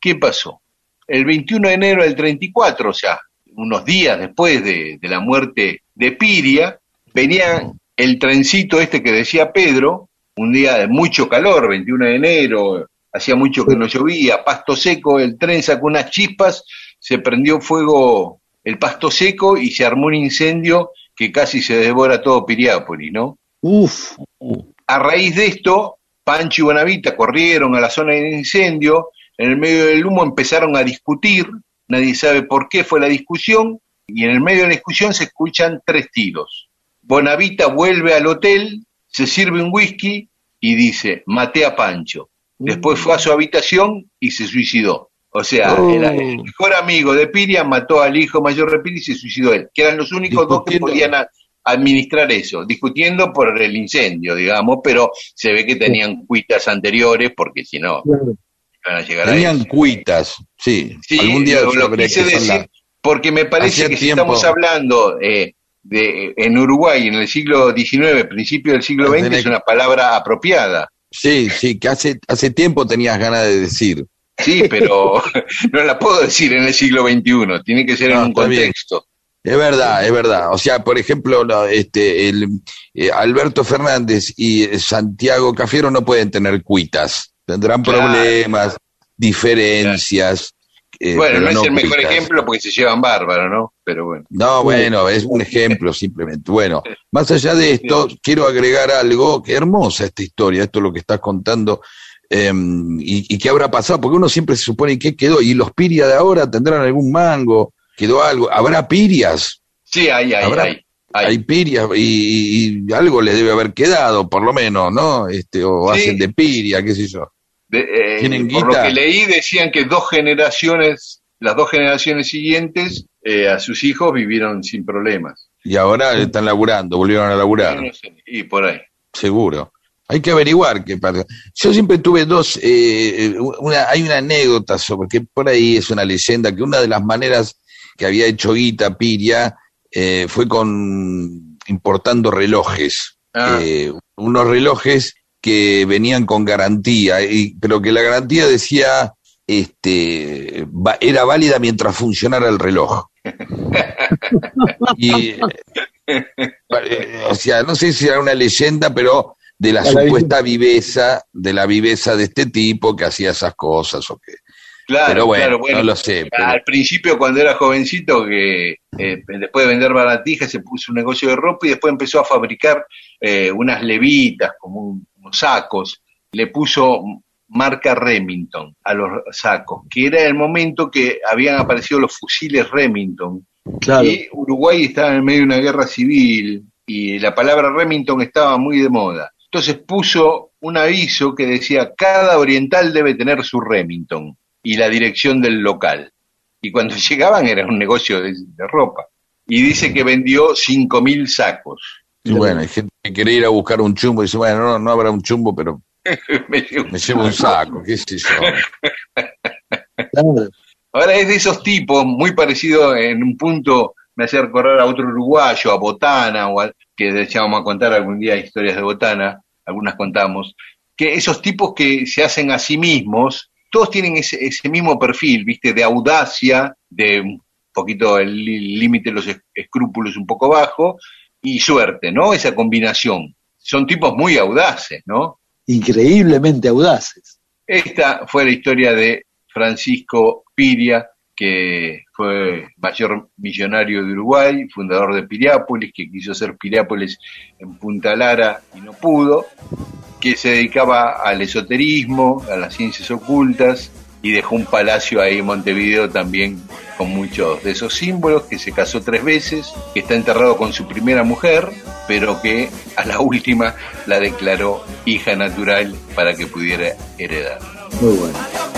¿Qué pasó? El 21 de enero del 34, o sea, unos días después de, de la muerte de Piria, venía el trencito este que decía Pedro, un día de mucho calor, 21 de enero, hacía mucho que no llovía, pasto seco, el tren sacó unas chispas, se prendió fuego el pasto seco y se armó un incendio que casi se devora todo Piriápolis, ¿no? Uf. A raíz de esto, Pancho y Bonavita corrieron a la zona de incendio, en el medio del humo empezaron a discutir, nadie sabe por qué fue la discusión, y en el medio de la discusión se escuchan tres tiros. Bonavita vuelve al hotel, se sirve un whisky y dice, maté a Pancho. Después fue a su habitación y se suicidó. O sea, Oh. el, el mejor amigo de Piria mató al hijo mayor de Piria y se suicidó él, que eran los únicos dos que podían administrar eso, discutiendo por el incendio, digamos, pero se ve que tenían cuitas anteriores porque si no, a llegar a Tenían eso. cuitas, sí. Sí, Algún día lo, lo quise decir porque me parece Hacía que si estamos hablando eh, de en Uruguay en el siglo XIX, principio del siglo XX, es una palabra apropiada. Sí, sí, que hace, hace tiempo tenías ganas de decir. Sí, pero no la puedo decir en el siglo XXI, tiene que ser en un bien. contexto. Es verdad, es verdad. O sea, por ejemplo, no, este, el, eh, Alberto Fernández y eh, Santiago Cafiero no pueden tener cuitas. Tendrán Claro. problemas, diferencias. eh, bueno, no es el mejor ejemplo porque se llevan bárbaro, ¿no? Pero bueno. No, bueno, es un ejemplo simplemente. Bueno, más allá de esto, quiero agregar algo, que hermosa esta historia, esto es lo que estás contando, eh, y, y qué habrá pasado, porque uno siempre se supone que quedó, y los piria de ahora tendrán algún mango, quedó algo, habrá pirias, Sí, hay, hay, Habrá- hay. hay pirias, y, y algo les debe haber quedado, por lo menos, ¿no? Este, o Sí. hacen de piria, qué sé yo. De- eh, ¿Tienen por lo que leí decían que dos generaciones, las dos generaciones siguientes, eh, a sus hijos vivieron sin problemas. Y ahora están laburando, volvieron a laburar. No sé, Y por ahí. Seguro. Hay que averiguar qué pasa. Yo siempre tuve dos, eh, una, hay una anécdota sobre que por ahí es una leyenda, que una de las maneras que había hecho Guita Piria eh, fue con importando relojes. Ah. Eh, unos relojes que venían con garantía, y, pero que la garantía decía este va- era válida mientras funcionara el reloj. y eh, o sea, no sé si era una leyenda, pero de la supuesta viveza, de la viveza de este tipo que hacía esas cosas o que Claro, pero bueno, claro, bueno. no lo sé. pero- Al principio, cuando era jovencito, que eh, después de vender baratijas, se puso un negocio de ropa y después empezó a fabricar eh, unas levitas, como un- sacos. Le puso marca Remington a los sacos, que era el momento que habían aparecido los fusiles Remington. Claro. Y Uruguay estaba en medio de una guerra civil y la palabra Remington estaba muy de moda. Entonces puso un aviso que decía, cada oriental debe tener su Remington y la dirección del local. Y cuando llegaban era un negocio de, de ropa. Y dice que vendió 5.000 sacos. Y bueno, hay gente que quiere ir a buscar un chumbo y dice, bueno, no, no habrá un chumbo, pero Me llevo me llevo un saco, qué sé yo. Ahora es de esos tipos, muy parecido en un punto, me hace recordar a otro uruguayo, a Botana, o a- que hecho vamos a contar algún día historias de Botana, algunas contamos, que esos tipos que se hacen a sí mismos, todos tienen ese, ese mismo perfil, viste, de audacia, de un poquito el lí- límite de los es- escrúpulos un poco bajo, y suerte, ¿no? Esa combinación. Son tipos muy audaces, ¿no? Increíblemente audaces. Esta fue la historia de Francisco Piria, que fue mayor millonario de Uruguay, fundador de Piriápolis, que quiso hacer Piriápolis en Punta Lara y no pudo, que se dedicaba al esoterismo, a las ciencias ocultas, y dejó un palacio ahí en Montevideo también con muchos de esos símbolos, que se casó tres veces, que está enterrado con su primera mujer, pero que a la última la declaró hija natural para que pudiera heredar. Muy bueno.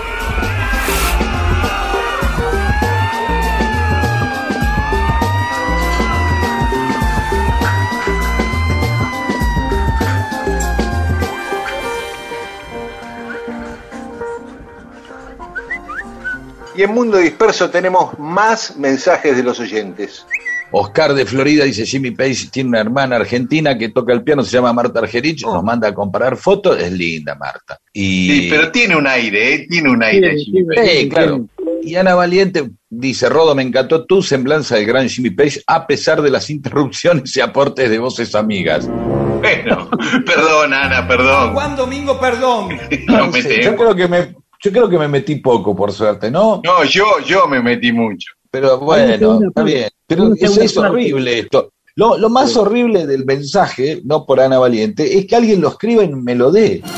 Y en Mundo Disperso tenemos más mensajes de los oyentes. Oscar de Florida dice, Jimmy Page tiene una hermana argentina que toca el piano, se llama Marta Argerich, nos manda a comparar fotos, es linda Marta. Y... Sí, pero tiene un aire, ¿eh? Tiene un aire. Jimmy Page. Sí, claro. Y Ana Valiente dice, Rodo, me encantó tu semblanza del gran Jimmy Page, a pesar de las interrupciones y aportes de voces amigas. Bueno, perdón, Ana, perdón. Juan Domingo, perdón. No No me sé, yo creo que me, yo creo que me metí poco, por suerte, ¿no? No, yo, yo me metí mucho. Pero bueno, está bien. Pero es, es horrible esto. Lo, lo más horrible del mensaje, no por Ana Valiente, es que alguien lo escriba y me lo dé.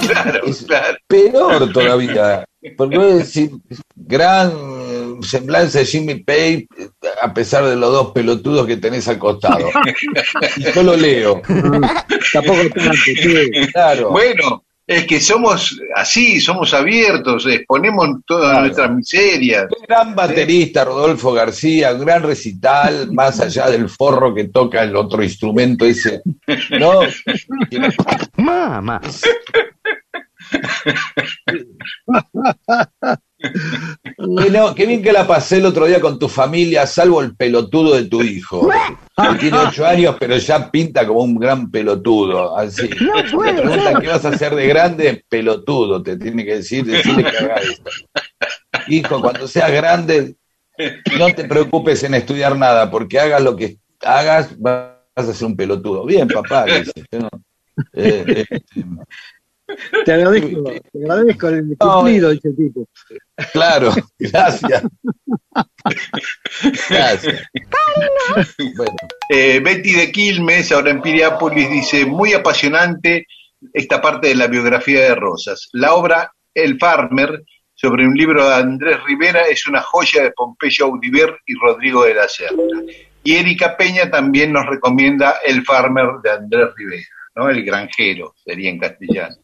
Claro, claro. Peor todavía. Porque voy a decir, gran semblanza de Jimmy Page, a pesar de los dos pelotudos que tenés al costado. Y yo lo leo. Tampoco tanto, sí. Claro. Bueno, es que somos así, somos abiertos, exponemos todas Claro. nuestras miserias. Gran baterista Rodolfo García, un gran recital, más allá del forro que toca el otro instrumento ese. ¿No? Mamá. Qué, no, qué bien que la pasé el otro día con tu familia, salvo el pelotudo de tu hijo. Que tiene ocho años, pero ya pinta como un gran pelotudo. Así. No Te puede preguntan qué vas a hacer de grande, pelotudo, te tiene que decir, decirle que haga esto. Hijo, cuando seas grande, no te preocupes en estudiar nada, porque hagas lo que hagas, vas a ser un pelotudo. Bien, papá, dice. Eh, eh, Te agradezco, te agradezco el cumplido, dice el tipo. Claro, gracias. Gracias. Bueno, Eh, Betty de Quilmes, ahora en Piriápolis, dice, muy apasionante esta parte de la biografía de Rosas. La obra El Farmer, sobre un libro de Andrés Rivera, es una joya de Pompeyo Audiver y Rodrigo de la Serna. Y Erika Peña también nos recomienda El Farmer de Andrés Rivera, ¿no? El granjero, sería en castellano.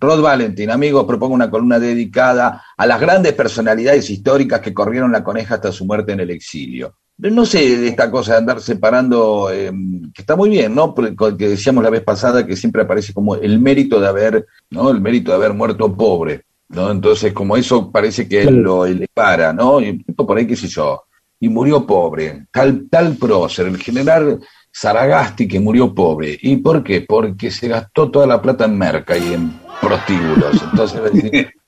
Rod Valentin, amigos, propongo una columna dedicada a las grandes personalidades históricas que corrieron la coneja hasta su muerte en el exilio. No sé de esta cosa de andar separando, eh, que está muy bien, ¿no? Porque que decíamos la vez pasada que siempre aparece como el mérito de haber, ¿no? El mérito de haber muerto pobre, ¿no? Entonces, como eso parece que él lo elevara, ¿no? Y tipo por ahí, qué sé yo, y murió pobre, tal, tal prócer, el general Saragasti que murió pobre. ¿Y por qué? Porque se gastó toda la plata en merca y en prostíbulos. Entonces,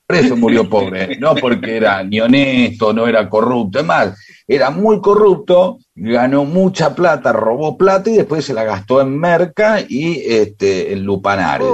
por eso murió pobre, no porque era ni honesto, no era corrupto, es más, era muy corrupto, ganó mucha plata, robó plata y después se la gastó en merca y este en lupanares,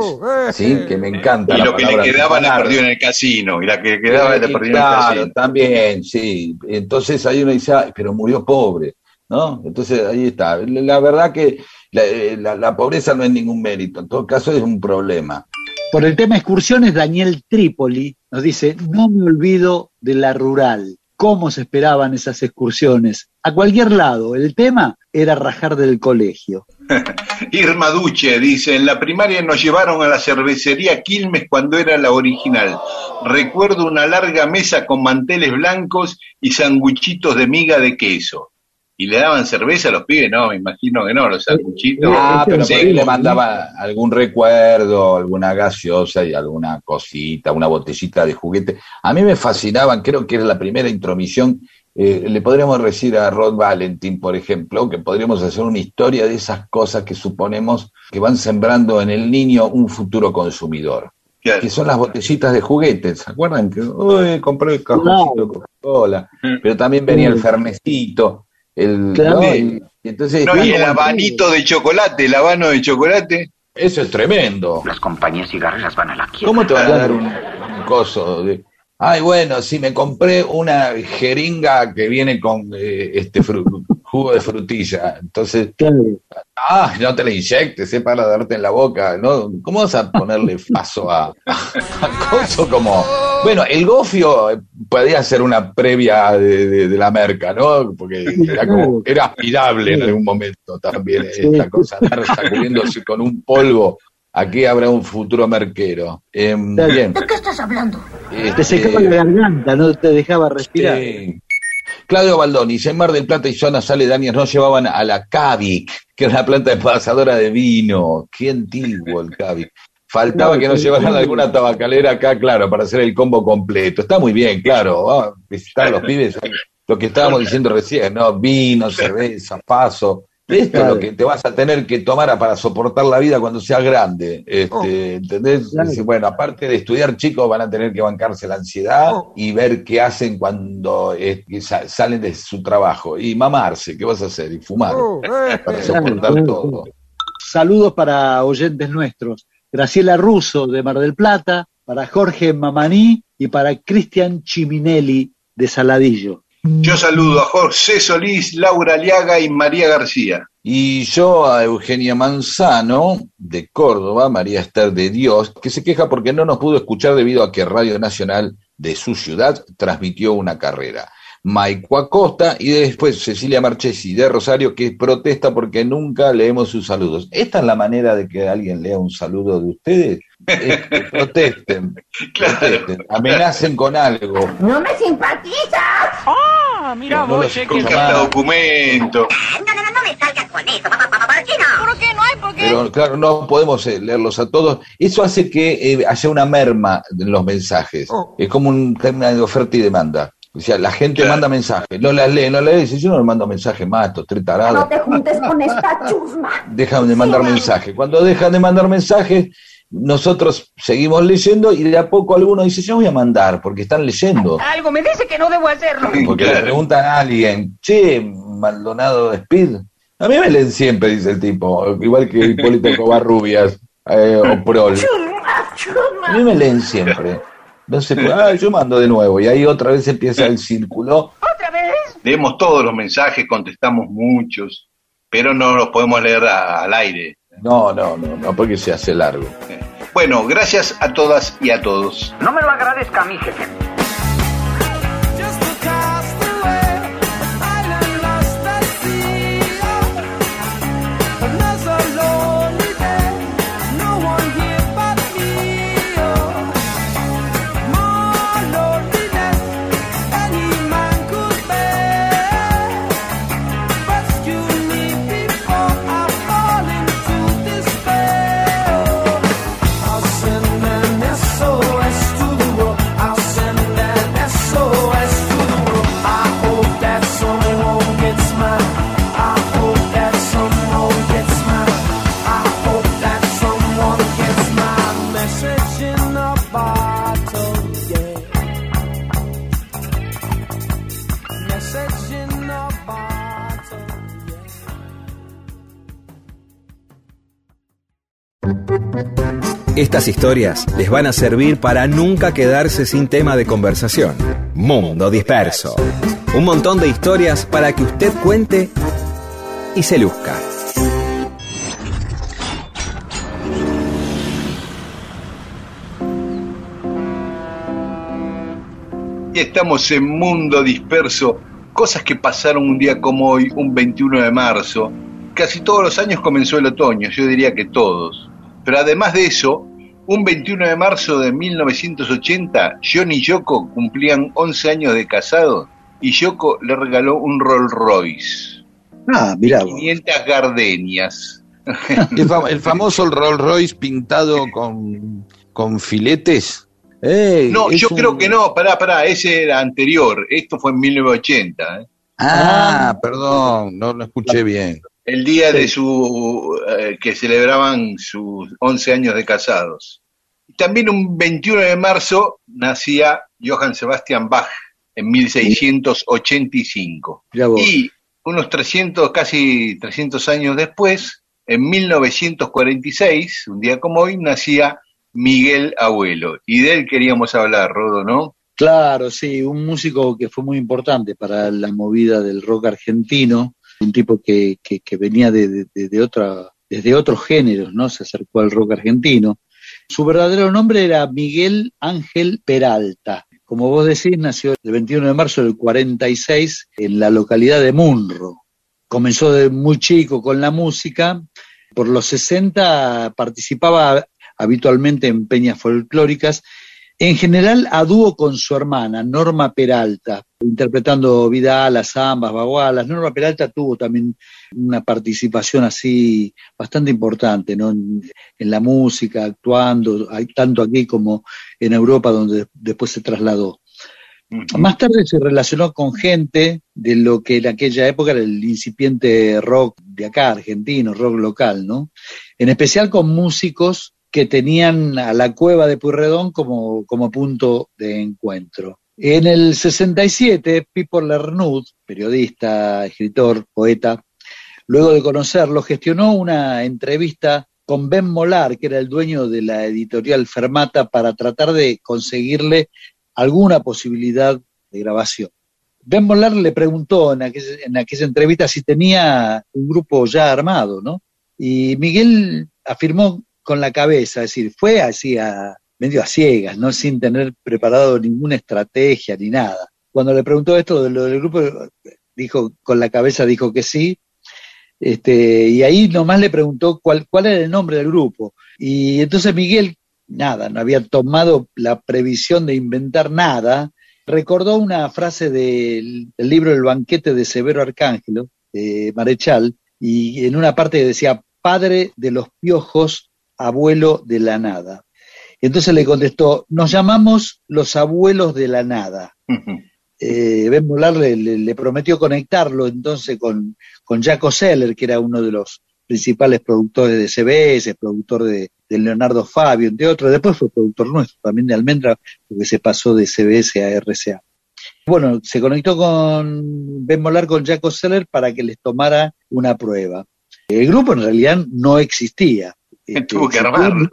¿sí? Que me encanta Y la lo que le quedaba la perdió en el casino, y la que le quedaba la perdió en el claro, casino. también, sí. Entonces ahí uno dice, "Ay, pero murió pobre, ¿no? Entonces ahí está. La verdad que la, eh, la- la pobreza no es ningún mérito, en todo caso es un problema. Por el tema excursiones, Daniel Trípoli nos dice, no me olvido de la rural. ¿Cómo se esperaban esas excursiones? A cualquier lado. El tema era rajar del colegio. Irma Duche dice, en la primaria nos llevaron a la cervecería Quilmes cuando era la original. Recuerdo una larga mesa con manteles blancos y sanguchitos de miga de queso. ¿Y le daban cerveza a los pibes? No, me imagino que no, los sanguchitos. Ah, pero por Sí, ahí le mandaba algún recuerdo, alguna gaseosa y alguna cosita, una botellita de juguete. A mí me fascinaban, creo que era la primera intromisión. eh, le podríamos decir a Rod Valentin, por ejemplo, que podríamos hacer una historia de esas cosas que suponemos que van sembrando en el niño un futuro consumidor. Claro. Que son las botellitas de juguetes, ¿se acuerdan? Que, uy, compré el cajoncito de Coca-Cola, pero también venía el fernecito, el, Claro. ¿no? Y- y entonces, No, y el habanito de chocolate, el habano de chocolate. eso es tremendo. Las compañías cigarreras van a la quiebra. ¿Cómo te van a dar un, un coso de... Ay, bueno, si me compré una jeringa que viene con eh, este fru- jugo de frutilla, entonces Claro. Ah, no te la inyectes, es para darte en la boca, ¿no? ¿Cómo vas a ponerle paso a, a coso como... Bueno, el gofio eh, podía ser una previa de, de- de la merca, ¿no? Porque era como, era aspirable en algún momento también esta cosa, andar sacudiéndose con un polvo. Aquí habrá un futuro merquero. Em, bien. ¿De qué estás hablando? Te secaba la garganta, no te dejaba respirar. Sí. Claudio Baldoni, en Mar del Plata y zona Sale Daniel nos llevaban a la Cavic, que era una planta envasadora de vino. Qué antiguo el Cavic. Faltaba No, que nos llevaran alguna tabacalera acá, claro, para hacer el combo completo. Está muy bien, claro. Vamos a visitar a los pibes. Lo que estábamos diciendo recién, ¿no? Vino, cerveza, paso. Esto es lo que te vas a tener que tomar para soportar la vida cuando seas grande. Este, ¿Entendés? Claro. Dice, bueno, aparte de estudiar, chicos, van a tener que bancarse la ansiedad y ver qué hacen cuando eh, salen de su trabajo. Y mamarse, ¿qué vas a hacer? Y fumar. para soportar Claro, todo. Saludos para oyentes nuestros. Graciela Russo de Mar del Plata, para Jorge Mamaní y para Cristian Chiminelli de Saladillo. Yo saludo a José Solís, Laura Aliaga y María García. Y yo a Eugenia Manzano, de Córdoba, María Esther de Dios, que se queja porque no nos pudo escuchar debido a que Radio Nacional de su ciudad transmitió una carrera. Maico Acosta y después Cecilia Marchesi de Rosario que protesta porque nunca leemos sus saludos. ¿Esta es la manera de que alguien lea un saludo de ustedes? Es que protesten, protesten, amenacen con algo. ¿No me simpatizas? Ah, mira No, vos, los che, con que... Carta documento. No, no, no, no me salgas con eso, papá, papá, ¿por qué no? ¿Por qué no hay? ¿Por Pero claro, no podemos eh, leerlos a todos. Eso hace que eh, haya una merma en los mensajes. Es como un tema de oferta y demanda. O sea, la gente Claro. manda mensajes, no las lee, no las lee, dice, yo no le mando mensajes más, estos tres tarados. No te juntes con esta chusma. Dejan de mandar mensajes. Cuando dejan de mandar mensajes, nosotros seguimos leyendo y de a poco alguno dice, yo voy a mandar, porque están leyendo. Algo me dice que no debo hacerlo. Porque le preguntan a alguien, che, Maldonado de Speed. A mí me leen siempre, dice el tipo, igual que Hipólito Covarrubias eh, o Prol. A mí me leen siempre. Entonces, pues, ah, yo mando de nuevo. Y ahí otra vez empieza el círculo. ¿Otra vez? Leemos todos los mensajes, contestamos muchos, pero no los podemos leer a- al aire. No, no, no, no, porque se hace largo. Bueno, gracias a todas y a todos. No me lo agradezca a mi jefe. Estas historias les van a servir para nunca quedarse sin tema de conversación. Mundo Disperso. Un montón de historias para que usted cuente y se luzca. Y estamos en Mundo Disperso, cosas que pasaron un día como hoy, un 21 de marzo. Casi todos los años comenzó el otoño, yo diría que todos. Pero además de eso, un 21 de marzo de 1980, John y Yoko cumplían 11 años de casado y Yoko le regaló un Rolls Royce. Ah, mirá. vos. 500 gardenias. El, fam- el famoso Rolls Royce pintado con, con filetes. Ey, No, yo un- creo que no, pará, pará, ese era anterior, esto fue en 1980. ¿eh? Ah, perdón, no lo escuché bien. El día de su eh, que celebraban sus 11 años de casados. También un 21 de marzo nacía Johann Sebastian Bach en 1685. Mirá vos. Y unos 300, casi 300 años después, en 1946, un día como hoy, nacía Miguel Abuelo. Y de él queríamos hablar, Rodo, ¿no? Claro, sí, un músico que fue muy importante para la movida del rock argentino. Un tipo que, que, venía de, de, de otra, desde otros géneros, ¿no? Se acercó al rock argentino. Su verdadero nombre era Miguel Ángel Peralta. Como vos decís, nació el 21 de marzo del 46 en la localidad de Munro. Comenzó de muy chico con la música. Por los 60 participaba habitualmente en peñas folclóricas, en general a dúo con su hermana, Norma Peralta, interpretando Vidal, zambas, bagualas. Norma Peralta tuvo también una participación así bastante importante ¿no? en, en la música, actuando, tanto aquí como en Europa, donde después se trasladó. Más tarde se relacionó con gente de lo que en aquella época era el incipiente rock de acá, argentino, rock local, ¿no? En especial con músicos que tenían a la cueva de Purredón como, como punto de encuentro. En el 67, Pipo Lernud, periodista, escritor, poeta, luego de conocerlo, gestionó una entrevista con Ben Molar, que era el dueño de la editorial Fermata, para tratar de conseguirle alguna posibilidad de grabación. Ben Molar le preguntó en en aquella entrevista si tenía un grupo ya armado, ¿no? Y Miguel afirmó con la cabeza, es decir, fue así a, medio a ciegas, ¿no? Sin tener preparado ninguna estrategia ni nada. Cuando le preguntó esto de lo del grupo, dijo, con la cabeza dijo que sí, este, y ahí nomás le preguntó cuál, cuál era el nombre del grupo. Y entonces Miguel, nada, no había tomado la previsión de inventar nada, recordó una frase del, del libro El banquete de Severo Arcángelo, de Marechal, y en una parte decía, padre de los piojos, abuelo de la nada. Entonces le contestó, nos llamamos los abuelos de la nada. Eh, Ben Molar le, le- le prometió conectarlo entonces con, con Jaco Seller, que era uno de los principales productores de CBS, productor de, de Leonardo Fabio, entre otros. Después fue productor nuestro, también de Almendra, porque se pasó de CBS a RCA. Bueno, se conectó con Ben Molar con Jaco Seller para que les tomara una prueba. El grupo en realidad no existía. Este, Tuvo que armarlo.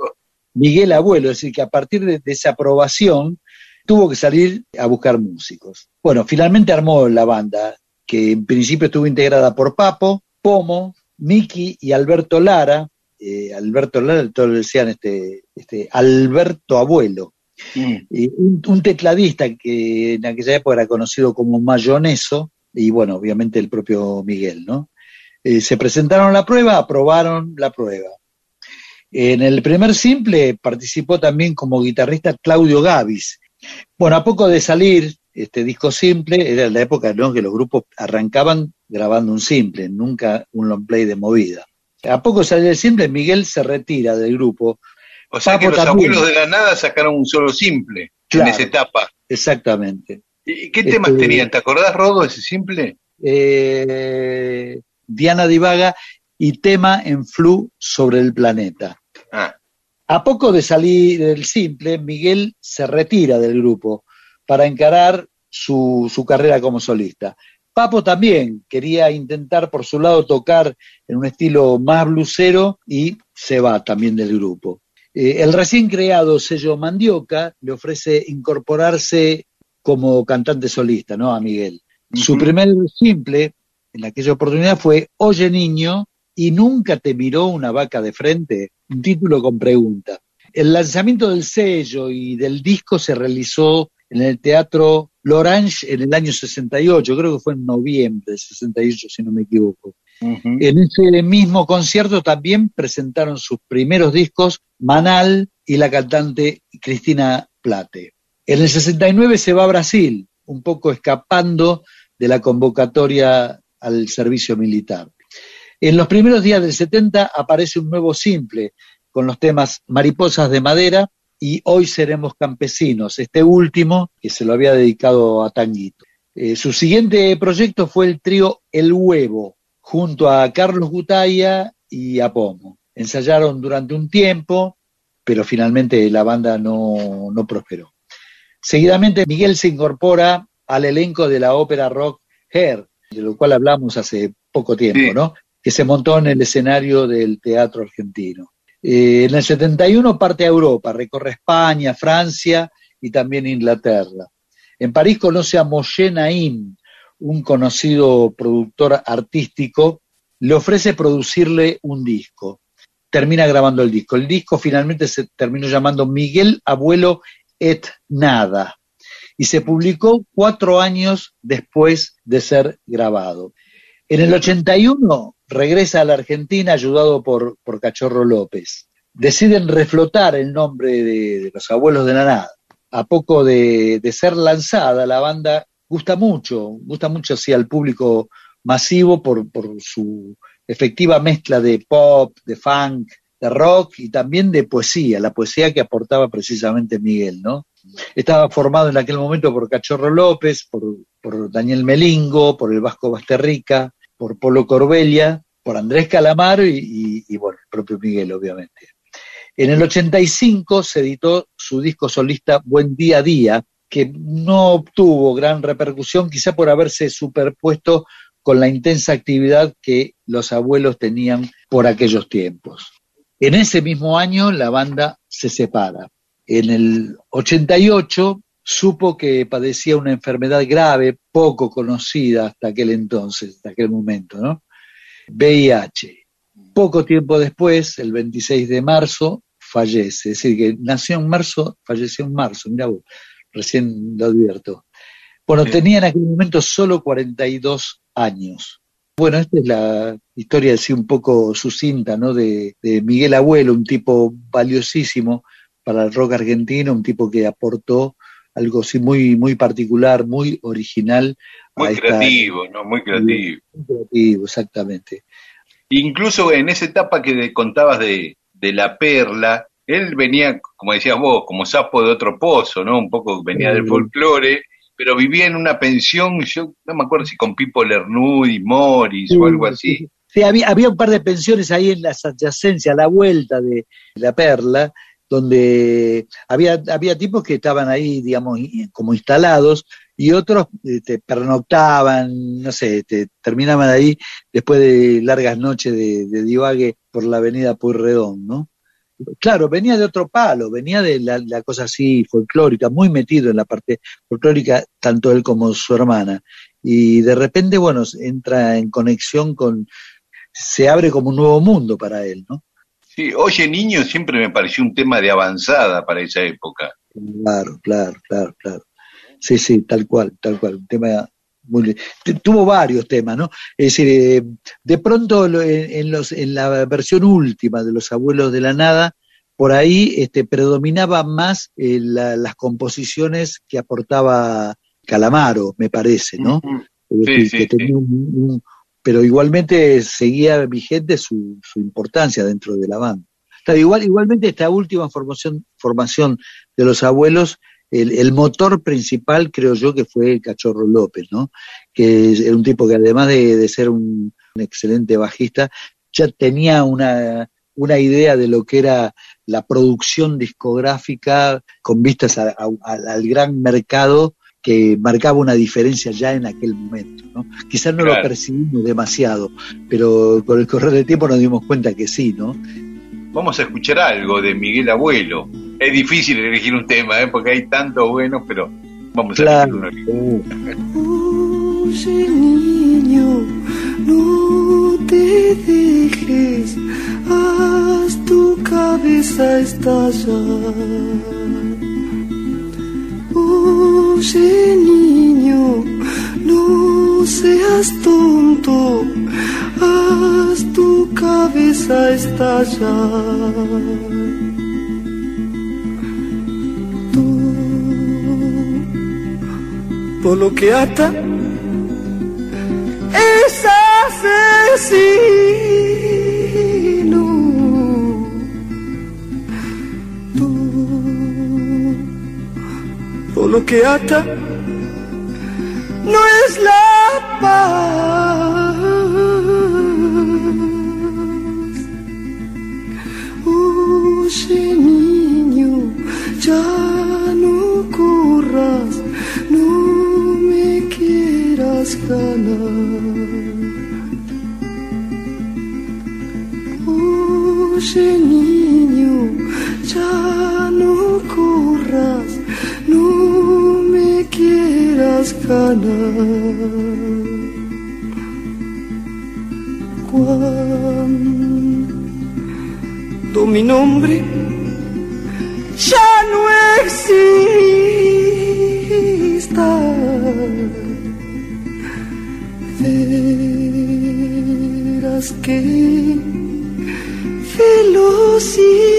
Miguel Abuelo, es decir, que a partir de, de esa aprobación tuvo que salir a buscar músicos. Bueno, finalmente armó la banda, que en principio estuvo integrada por Papo, Pomo, Miki y Alberto Lara. Eh, Alberto Lara, todos le decían este, este Alberto Abuelo. Un, un tecladista que en aquella época era conocido como Mayoneso, y bueno, obviamente el propio Miguel, ¿no? Eh, se presentaron a la prueba, aprobaron la prueba. En el primer simple participó también como guitarrista Claudio Gavis. Bueno, a poco de salir este disco simple, era la época ¿no? que los grupos arrancaban grabando un simple, nunca un long play de movida. A poco de salir el simple, Miguel se retira del grupo. O sea que los abuelos de la nada sacaron un solo simple Claro. en esa etapa. Exactamente. ¿Y qué temas Este- tenían? ¿Te acordás, Rodo, ese simple? Eh, Diana Divaga y tema en flu sobre el planeta. Ah, A poco de salir del simple, Miguel se retira del grupo para encarar su, su carrera como solista. Papo también quería intentar por su lado tocar en un estilo más blusero y se va también del grupo. Eh, el recién creado sello Mandioca le ofrece incorporarse como cantante solista, ¿no? A Miguel. Su primer simple en aquella oportunidad fue Oye niño y nunca te miró una vaca de frente, un título con pregunta. El lanzamiento del sello y del disco se realizó en el Teatro Lorange en el año 68, creo que fue en noviembre del 68, si no me equivoco. En ese mismo concierto también presentaron sus primeros discos Manal y la cantante Cristina Plate. En el 69 se va a Brasil, un poco escapando de la convocatoria al servicio militar. En los primeros días del 70 aparece un nuevo simple con los temas Mariposas de Madera y Hoy seremos campesinos, este último que se lo había dedicado a Tanguito. Eh, su siguiente proyecto fue el trío El Huevo, junto a Carlos Gutaya y a Pomo. Ensayaron durante un tiempo, pero finalmente la banda no, no prosperó. Seguidamente Miguel se incorpora al elenco de la ópera rock Hair, de lo cual hablamos hace poco tiempo, Sí. ¿no? Que se montó en el escenario del teatro argentino. Eh, en el 71 parte a Europa, recorre España, Francia y también Inglaterra. En París conoce a Moshe Naim, un conocido productor artístico, le ofrece producirle un disco. Termina grabando el disco. El disco finalmente se terminó llamando Miguel Abuelo et Nada y se publicó cuatro años después de ser grabado. En el 81 regresa a la Argentina ayudado por, por Cachorro López. Deciden reflotar el nombre de, los abuelos de la nada. A poco de, de ser lanzada, la banda gusta mucho, gusta mucho hacia el público masivo por, por su efectiva mezcla de pop, de funk, de rock y también de poesía, la poesía que aportaba precisamente Miguel, ¿no? Estaba formado en aquel momento por Cachorro López, por, por Daniel Melingo, por el Vasco Basterrica, por Polo Corbella, por Andrés Calamaro y, y, y, bueno, el propio Miguel, obviamente. En el 85 se editó su disco solista Buen Día a Día, que no obtuvo gran repercusión, quizá por haberse superpuesto con la intensa actividad que los abuelos tenían por aquellos tiempos. En ese mismo año la banda se separa. En el 88 supo que padecía una enfermedad grave, poco conocida hasta aquel entonces, hasta aquel momento, ¿no? VIH. Poco tiempo después, el 26 de marzo, fallece. Es decir, que nació en marzo, falleció en marzo, mira vos, recién lo advierto. Bueno, tenía en aquel momento solo 42 años. Bueno, esta es la historia así un poco sucinta, ¿no? De, de, Miguel Abuelo, un tipo valiosísimo para el rock argentino, un tipo que aportó algo así muy, muy particular, muy original. Muy creativo, esta... ¿no? Muy creativo. Muy creativo, exactamente. Incluso en esa etapa que contabas de, de la perla, él venía, como decías vos, como sapo de otro pozo, ¿no? Un poco venía del folclore, pero vivía en una pensión, yo no me acuerdo si con Pipo Lernudi, Morris sí, o algo así. Sí, había, había un par de pensiones ahí en las adyacencias, a la vuelta de la Perla, donde había, había tipos que estaban ahí, digamos, como instalados, y otros te este, pernoctaban, no sé, te terminaban ahí después de largas noches de, de divague por la avenida Pueyrredón, ¿no? claro, venía de otro palo, venía de la, la, cosa así folclórica, muy metido en la parte folclórica, tanto él como su hermana. Y de repente, bueno, entra en conexión con, se abre como un nuevo mundo para él, ¿no? Sí, Oye Niño siempre me pareció un tema de avanzada para esa época. Claro, claro, claro, claro. Sí, sí, tal cual, tal cual, un tema muy, tuvo varios temas, ¿no? Es decir, eh, de pronto en, en, los, en la versión última de Los Abuelos de la Nada, por ahí este, predominaba más eh, la, las composiciones que aportaba Calamaro, me parece, ¿no? Uh -huh. sí, decir, sí, sí. Un, un, pero igualmente seguía vigente su, su importancia dentro de la banda. igual, igualmente esta última formación, formación de los abuelos el, el, motor principal creo yo que fue el Cachorro López, ¿no? Que era un tipo que además de, de ser un, excelente bajista, ya tenía una, una idea de lo que era la producción discográfica con vistas al gran mercado que marcaba una diferencia ya en aquel momento. ¿no? Quizás no claro. lo percibimos demasiado, pero con el correr del tiempo nos dimos cuenta que sí, ¿no? Vamos a escuchar algo de Miguel Abuelo. Es difícil elegir un tema, ¿eh? porque hay tantos buenos, pero vamos claro. a elegir uno. Oye, niño, no te dejes, haz tu cabeza estallar. Oye, niño, no seas tonto, haz tu cabeza estallar. Todo lo que ata es asesino. Lo que ata no es la paz. Oye, niño, ya no corras, no me quieras ganar. Oye, niño, ya las ganas. Cuando mi nombre ya no exista. Verás que velocidad.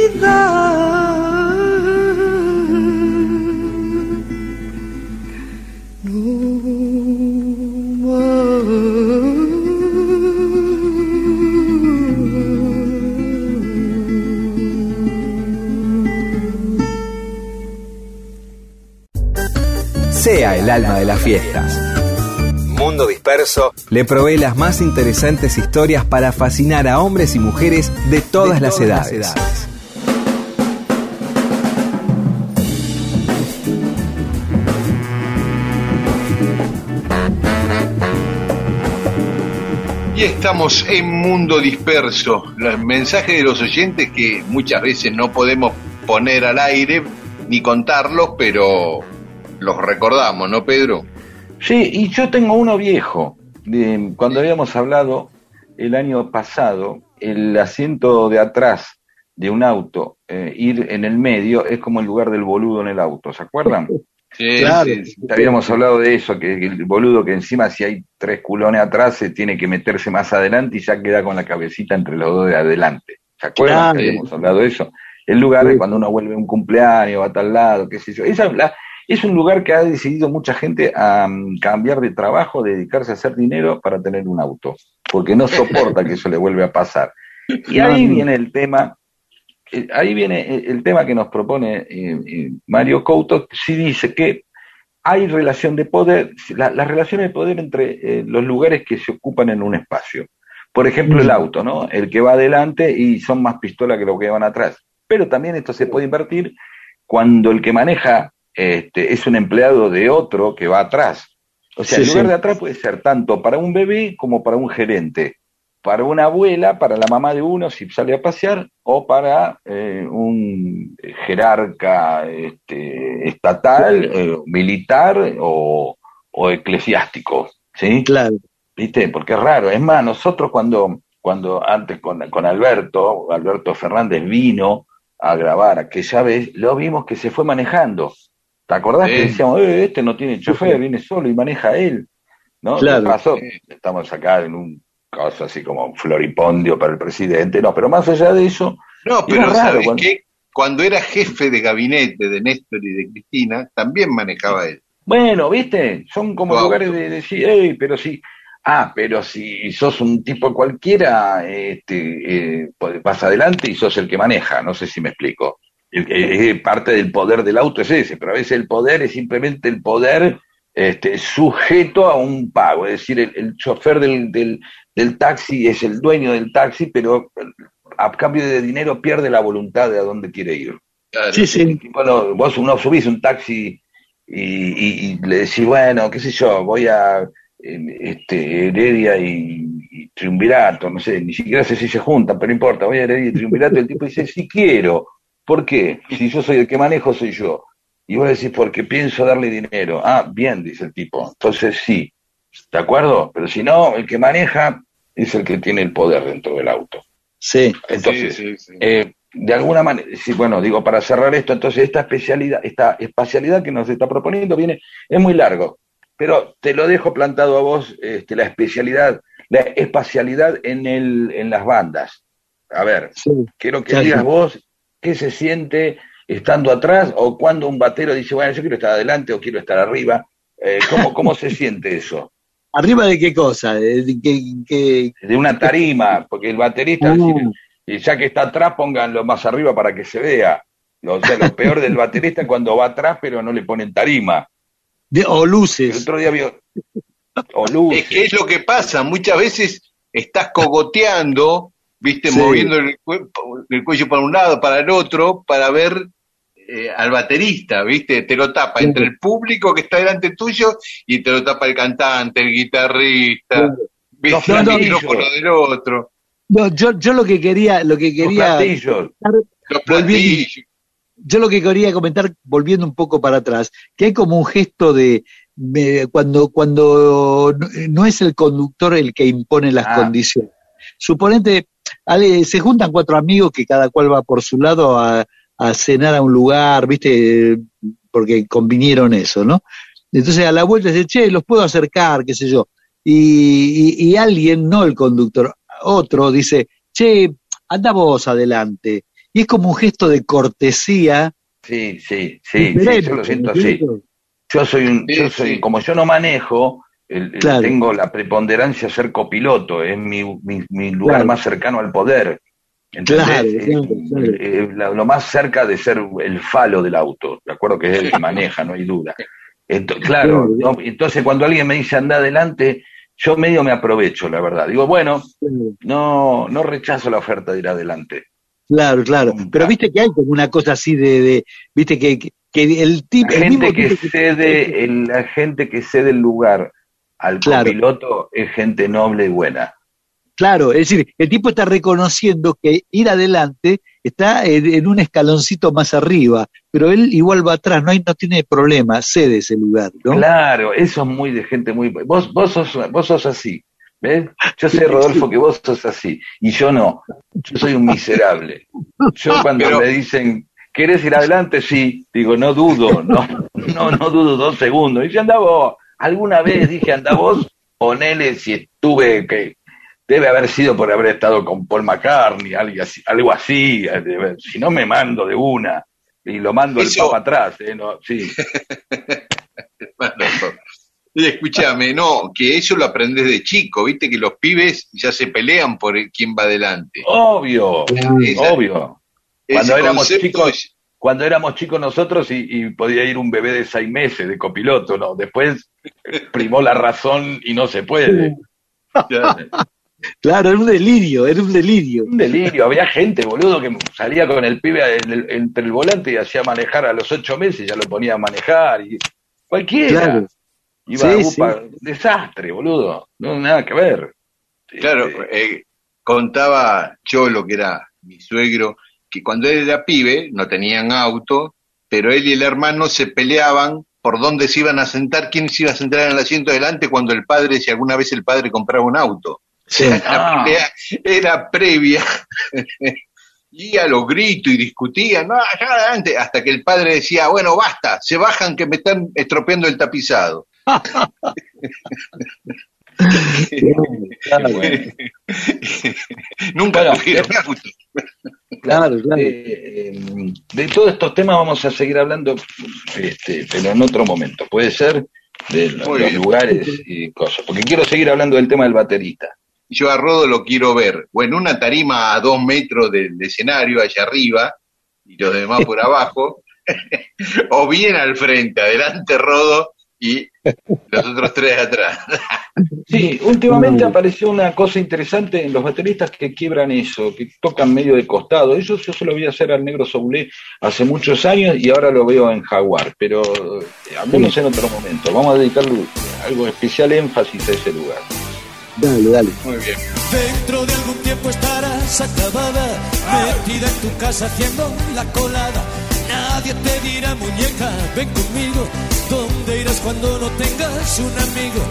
Alma de las fiestas. Mundo Disperso le provee las más interesantes historias para fascinar a hombres y mujeres de todas, las, edades. Y estamos en Mundo Disperso. Los mensajes de los oyentes que muchas veces no podemos poner al aire ni contarlos, pero los recordamos, ¿no, Pedro? Sí, y yo tengo uno viejo. De, cuando habíamos hablado el año pasado, el asiento de atrás de un auto, eh, ir en el medio, es como el lugar del boludo en el auto, ¿se acuerdan? Sí, Claro. sí, sí. Habíamos hablado de eso, que el boludo que encima si hay tres culones atrás se tiene que meterse más adelante y ya queda con la cabecita entre los dos de adelante. ¿Se acuerdan? Claro. que Habíamos hablado de eso. El lugar de cuando uno vuelve a un cumpleaños, va a tal lado, qué sé yo. Esa, la- es un lugar que ha decidido mucha gente a mm, cambiar de trabajo, dedicarse a hacer dinero para tener un auto, porque no soporta que eso le vuelve a pasar. Y ahí viene el tema, eh, ahí viene el, el tema que nos propone eh, eh, Mario Couto, sí dice que hay relación de poder, la- las relaciones de poder entre eh, los lugares que se ocupan en un espacio. Por ejemplo, el auto, ¿no? El que va adelante y son más pistolas que los que van atrás. Pero también esto se puede invertir cuando el que maneja este, es un empleado de otro que va atrás. O sea, Sí, el lugar sí. de atrás puede ser tanto para un bebé como para un gerente, para una abuela, para la mamá de uno si sale a pasear, o para eh, un jerarca este, estatal, eh, militar o, o eclesiástico. ¿sí? Claro. ¿Viste? Porque es raro. Es más, nosotros cuando, cuando antes con, con Alberto, Alberto Fernández vino a grabar aquella vez, lo vimos que se fue manejando. ¿Te acordás Sí. que decíamos, "Eh, este no tiene chofer, viene solo y maneja él? ¿No? Claro. ¿Qué pasó? Estamos acá en un caso así como floripondio para el presidente. No, pero más allá de eso, No, pero raro ¿sabes cuando- qué? Cuando era jefe de gabinete de Néstor y de Cristina, también manejaba él. Bueno, ¿viste? Son como lugares de decir, "Ey, pero si, ah, pero si sos un tipo cualquiera, este, eh, pues vas adelante y sos el que maneja, no sé si me explico. Eh, parte del poder del auto es ese, pero a veces el poder es simplemente el poder este, sujeto a un pago, es decir, el, el chofer del, del, del taxi es el dueño del taxi, pero a cambio de dinero pierde la voluntad de a dónde quiere ir. Claro. Sí, sí. Bueno, vos uno subís un taxi y, y- y le decís, bueno, qué sé yo, voy a este, Heredia y, y Triunvirato, no sé, ni siquiera sé si se juntan, pero no importa, voy a Heredia y Triunvirato, y el tipo dice, sí quiero. ¿Por qué? Si yo soy el que manejo, soy yo. Y vos decís, porque pienso darle dinero. Ah, bien, dice el tipo. Entonces sí, ¿de acuerdo? Pero si no, el que maneja es el que tiene el poder dentro del auto. Sí. Entonces, Sí, sí, sí. eh, de alguna manera, sí, bueno, digo, para cerrar esto, entonces esta especialidad, esta espacialidad que nos está proponiendo viene, es muy largo, pero te lo dejo plantado a vos, este, la especialidad, la espacialidad en, el, en las bandas. A ver, sí. quiero que digas vos qué se siente estando atrás o cuando un batero dice, bueno, yo quiero estar adelante o quiero estar arriba. Eh, ¿cómo, ¿Cómo se siente eso? ¿Arriba de qué cosa? ¿De qué, qué- De una tarima, porque el baterista, Uh. decir, y ya que está atrás, pónganlo más arriba para que se vea. O sea, lo peor del baterista es cuando va atrás, pero no le ponen tarima. de- o El luces? otro día vio. O Es luces. que es lo que pasa, muchas veces estás cogoteando, viste, Sí. moviendo el, cuerpo- el cuello para un lado, para el otro, para ver eh, al baterista, viste, te lo tapa Sí. entre el público que está delante tuyo y te lo tapa el cantante, el guitarrista, Claro. viste, Los el micrófono del otro, No, yo, yo lo que quería, lo que Los quería, platillos. los Volviendo- platillos. yo lo que quería comentar, volviendo un poco para atrás, que hay como un gesto de, me- cuando, cuando no- no es el conductor el que impone las Ah. condiciones. Suponete, Ale, se juntan cuatro amigos que cada cual va por su lado a, a cenar a un lugar, ¿viste? Porque convinieron eso, ¿no? Entonces a la vuelta dice, che, los puedo acercar, qué sé yo. Y, y- y alguien, no el conductor, otro dice, che, anda vos adelante. Y es como un gesto de cortesía. Sí, sí, sí, sí, yo lo siento ¿me así. Yo soy un, Sí, yo soy, sí. como yo no manejo, el- tengo la preponderancia de ser copiloto, es mi, mi, mi lugar Claro. más cercano al poder. ¿Entendés? Claro, Eh, claro, claro. eh, la- lo más cerca de ser el falo del auto, de acuerdo que es el que maneja, no hay duda. Claro, Claro. ¿no? entonces cuando alguien me dice anda adelante, yo medio me aprovecho, la verdad. Digo, bueno, no, no rechazo la oferta de ir adelante. Claro, claro. Pero viste que hay como una cosa así de, de viste que, que, que el tipo, La el mismo gente que cede, el- la gente que cede el lugar al Claro. copiloto es gente noble y buena. claro, es decir, el tipo está reconociendo que ir adelante está en, en un escaloncito más arriba, pero él igual va atrás, no hay, no tiene problema, cede ese lugar, ¿no? Claro, eso es muy de gente muy. Vos, vos sos, vos sos así. ¿Ves? Yo sé, Rodolfo, que vos sos así. Y yo no. Yo soy un miserable. Yo cuando Pero- me dicen, ¿querés ir adelante? Sí. Digo, no dudo, no, no, no dudo dos segundos. Dice, anda vos. Alguna vez dije, anda vos, ponele si estuve, que debe haber sido por haber estado con Paul McCartney, algo así. Algo así si no me mando de una. Y lo mando el papa atrás, ¿eh? No, sí. Y escúchame, no, que eso lo aprendes de chico, viste que los pibes ya se pelean por quién va adelante. Obvio, Esa- obvio. Cuando éramos concepto chicos, cuando éramos chicos nosotros y, y podía ir un bebé de seis meses de copiloto, no. Después primó la razón y no se puede. Claro, era un delirio, era un delirio. Un delirio, había gente, boludo, que salía con el pibe en el- entre el volante y hacía manejar a los ocho meses, ya lo ponía a manejar y cualquiera. Claro. Iba Sí, a UPA, desastre, boludo, no nada que ver. Claro, eh, contaba Cholo, que era mi suegro, que cuando él era pibe no tenían auto, pero él y el hermano se peleaban por dónde se iban a sentar, quién se iba a sentar en el asiento delante cuando el padre, si alguna vez el padre compraba un auto. Sí. La Ah. pelea era previa. Y a los gritos y discutían, no, allá adelante, hasta que el padre decía, bueno, basta, se bajan que me están estropeando el tapizado. Nunca Bueno, tuvieron auto. Claro, claro. Eh, eh, de todos estos temas vamos a seguir hablando, este, pero en otro momento. Puede ser de los, los lugares y cosas. Porque quiero seguir hablando del tema del baterista. yo a Rodo lo quiero ver, o en una tarima a dos metros del escenario, allá arriba, y los demás por abajo, o bien al frente, adelante Rodo y los otros tres atrás. Sí, últimamente apareció una cosa interesante en los bateristas que quiebran eso, que tocan medio de costado. Eso yo se lo vi hacer al negro Soulé hace muchos años y ahora lo veo en Jaguar, pero eh, hablemos en otro momento. Vamos a dedicarle algo especial énfasis a ese lugar. Dale, dale. Muy bien. Dentro de algún tiempo estarás acabada, metida en tu casa haciendo la colada. Nadie te dirá, muñeca, ven conmigo. ¿Dónde irás cuando no tengas un amigo?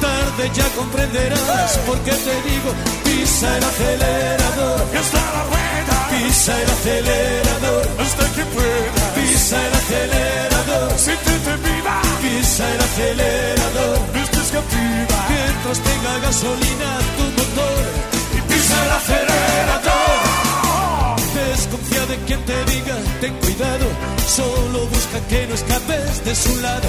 Tarde ya comprenderás por qué te digo, pisa el acelerador. Hasta la rueda. Pisa el acelerador. Hasta que pueda. Pisa el acelerador. Siéntete viva. Pisa el acelerador. No estés captiva. Mientras tenga gasolina tu motor. Y pisa el acelerador. Desconfía de quien te diga, ten cuidado. Solo busca que no escapes de su lado.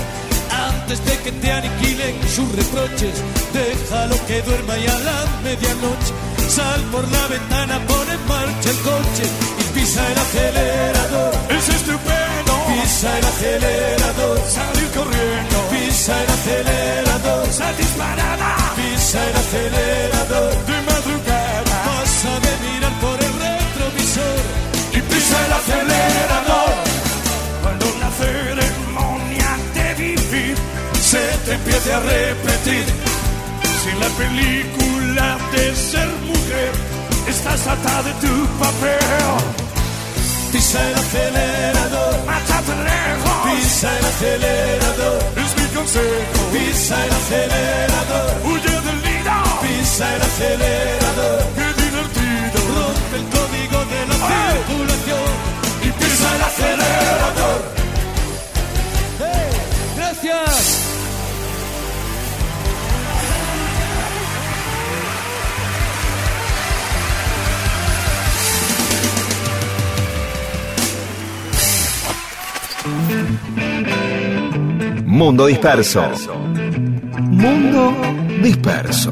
Antes de que te aniquilen sus reproches, déjalo que duerma y a la medianoche sal por la ventana, pon en marcha el coche y pisa el acelerador. Es estupendo. Pisa el acelerador. Salir corriendo. Pisa el acelerador. Sal disparada. Pisa el acelerador. De madrugada. Se te empiece a repetir. Si la película de ser mujer estás atada de tu papel. Pisa el acelerador, mátate lejos. Pisa el acelerador, es mi consejo. Pisa el acelerador. Huye del nido. Pisa el acelerador. Qué divertido. Rompe el código de la circulación. Y pisa el acelerador. ¡Hey! ¡Gracias! Mundo Disperso. Mundo Disperso.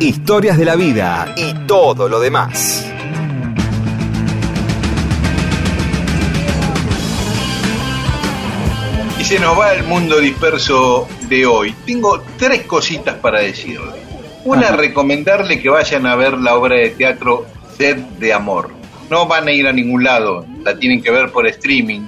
Historias de la vida y todo lo demás. Y se nos va el mundo disperso de hoy. Tengo tres cositas para decirle. Una, recomendarle que vayan a ver la obra de teatro Sed de Amor. No van a ir a ningún lado, la tienen que ver por streaming.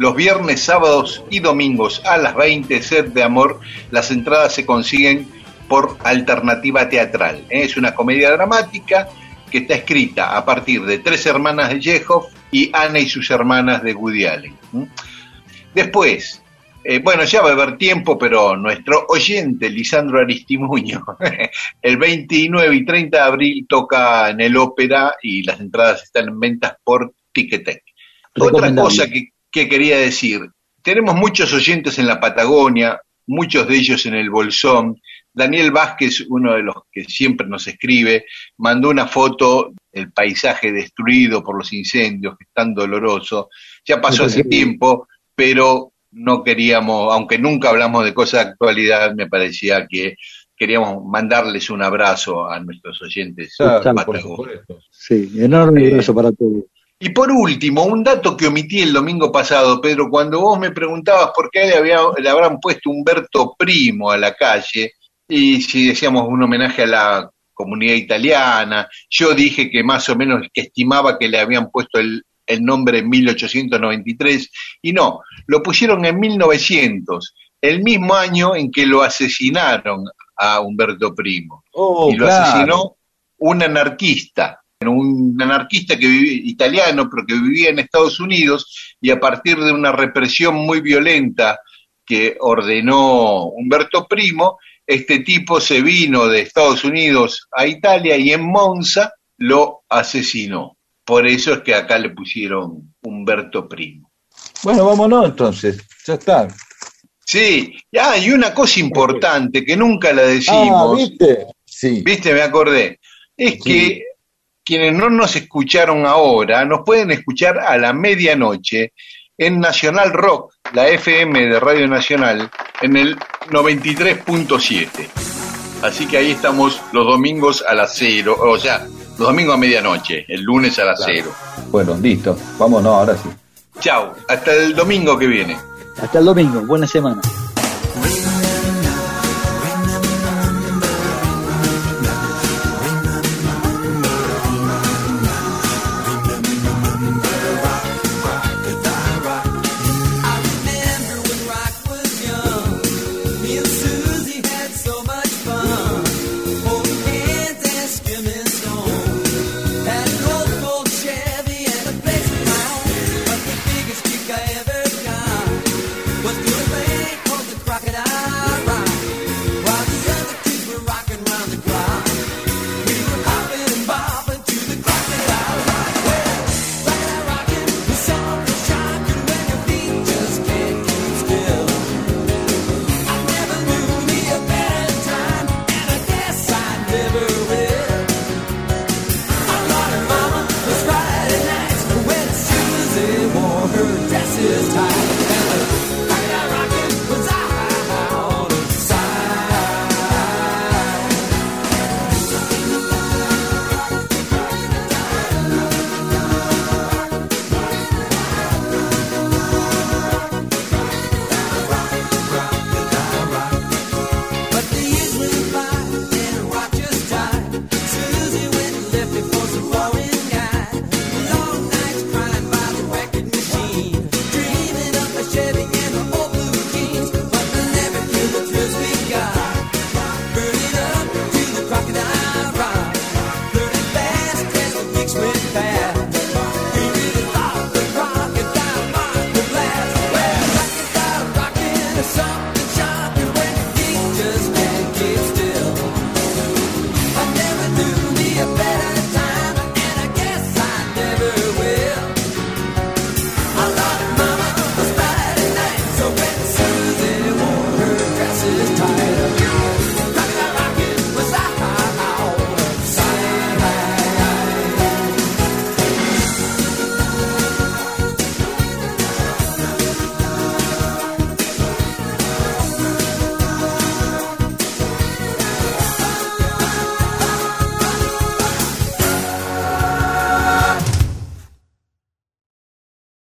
Los viernes, sábados y domingos a las 20, Sed de Amor, las entradas se consiguen por alternativa teatral. ¿eh? Es una comedia dramática que está escrita a partir de tres hermanas de Chekhov y Ana y sus hermanas de Woody Allen. Después, eh, bueno, ya va a haber tiempo, pero nuestro oyente, Lisandro Aristimuño, el 29 y 30 de abril toca en el ópera y las entradas están en ventas por Ticketek. Otra cosa que, que quería decir, tenemos muchos oyentes en la Patagonia, muchos de ellos en el Bolsón. Daniel Vázquez, uno de los que siempre nos escribe, mandó una foto del paisaje destruido por los incendios, que es tan doloroso. Ya pasó hace tiempo, pero no queríamos, aunque nunca hablamos de cosas de actualidad, me parecía que queríamos mandarles un abrazo a nuestros oyentes patagónicos. Sí, enorme abrazo para todos. Y por último, un dato que omití el domingo pasado, Pedro, cuando vos me preguntabas por qué le, había- le habrán puesto Humberto Primo a la calle, y si decíamos un homenaje a la comunidad italiana, yo dije que más o menos que estimaba que le habían puesto el, el nombre en 1893, y no, lo pusieron en 1900, el mismo año en que lo asesinaron a Humberto Primo. Oh, y lo claro. asesinó un anarquista, un anarquista que vivía, italiano, pero que vivía en Estados Unidos, y a partir de una represión muy violenta que ordenó Humberto Primo, este tipo se vino de Estados Unidos a Italia y en Monza lo asesinó. Por eso es que acá le pusieron Humberto Primo. Bueno, vámonos entonces. Ya está. Sí, ah, y una cosa importante que nunca la decimos. Ah, ¿viste? Sí. ¿Viste? Me acordé. Es que quienes no nos escucharon ahora, nos pueden escuchar a la medianoche en Nacional Rock, la FM de Radio Nacional, en el 93.7. Así que ahí estamos los domingos a las cero, o sea, los domingos a medianoche, el lunes a las Claro. cero. Bueno, listo. Vámonos, ahora sí. Chao, hasta el domingo que viene. Hasta el domingo, buena semana.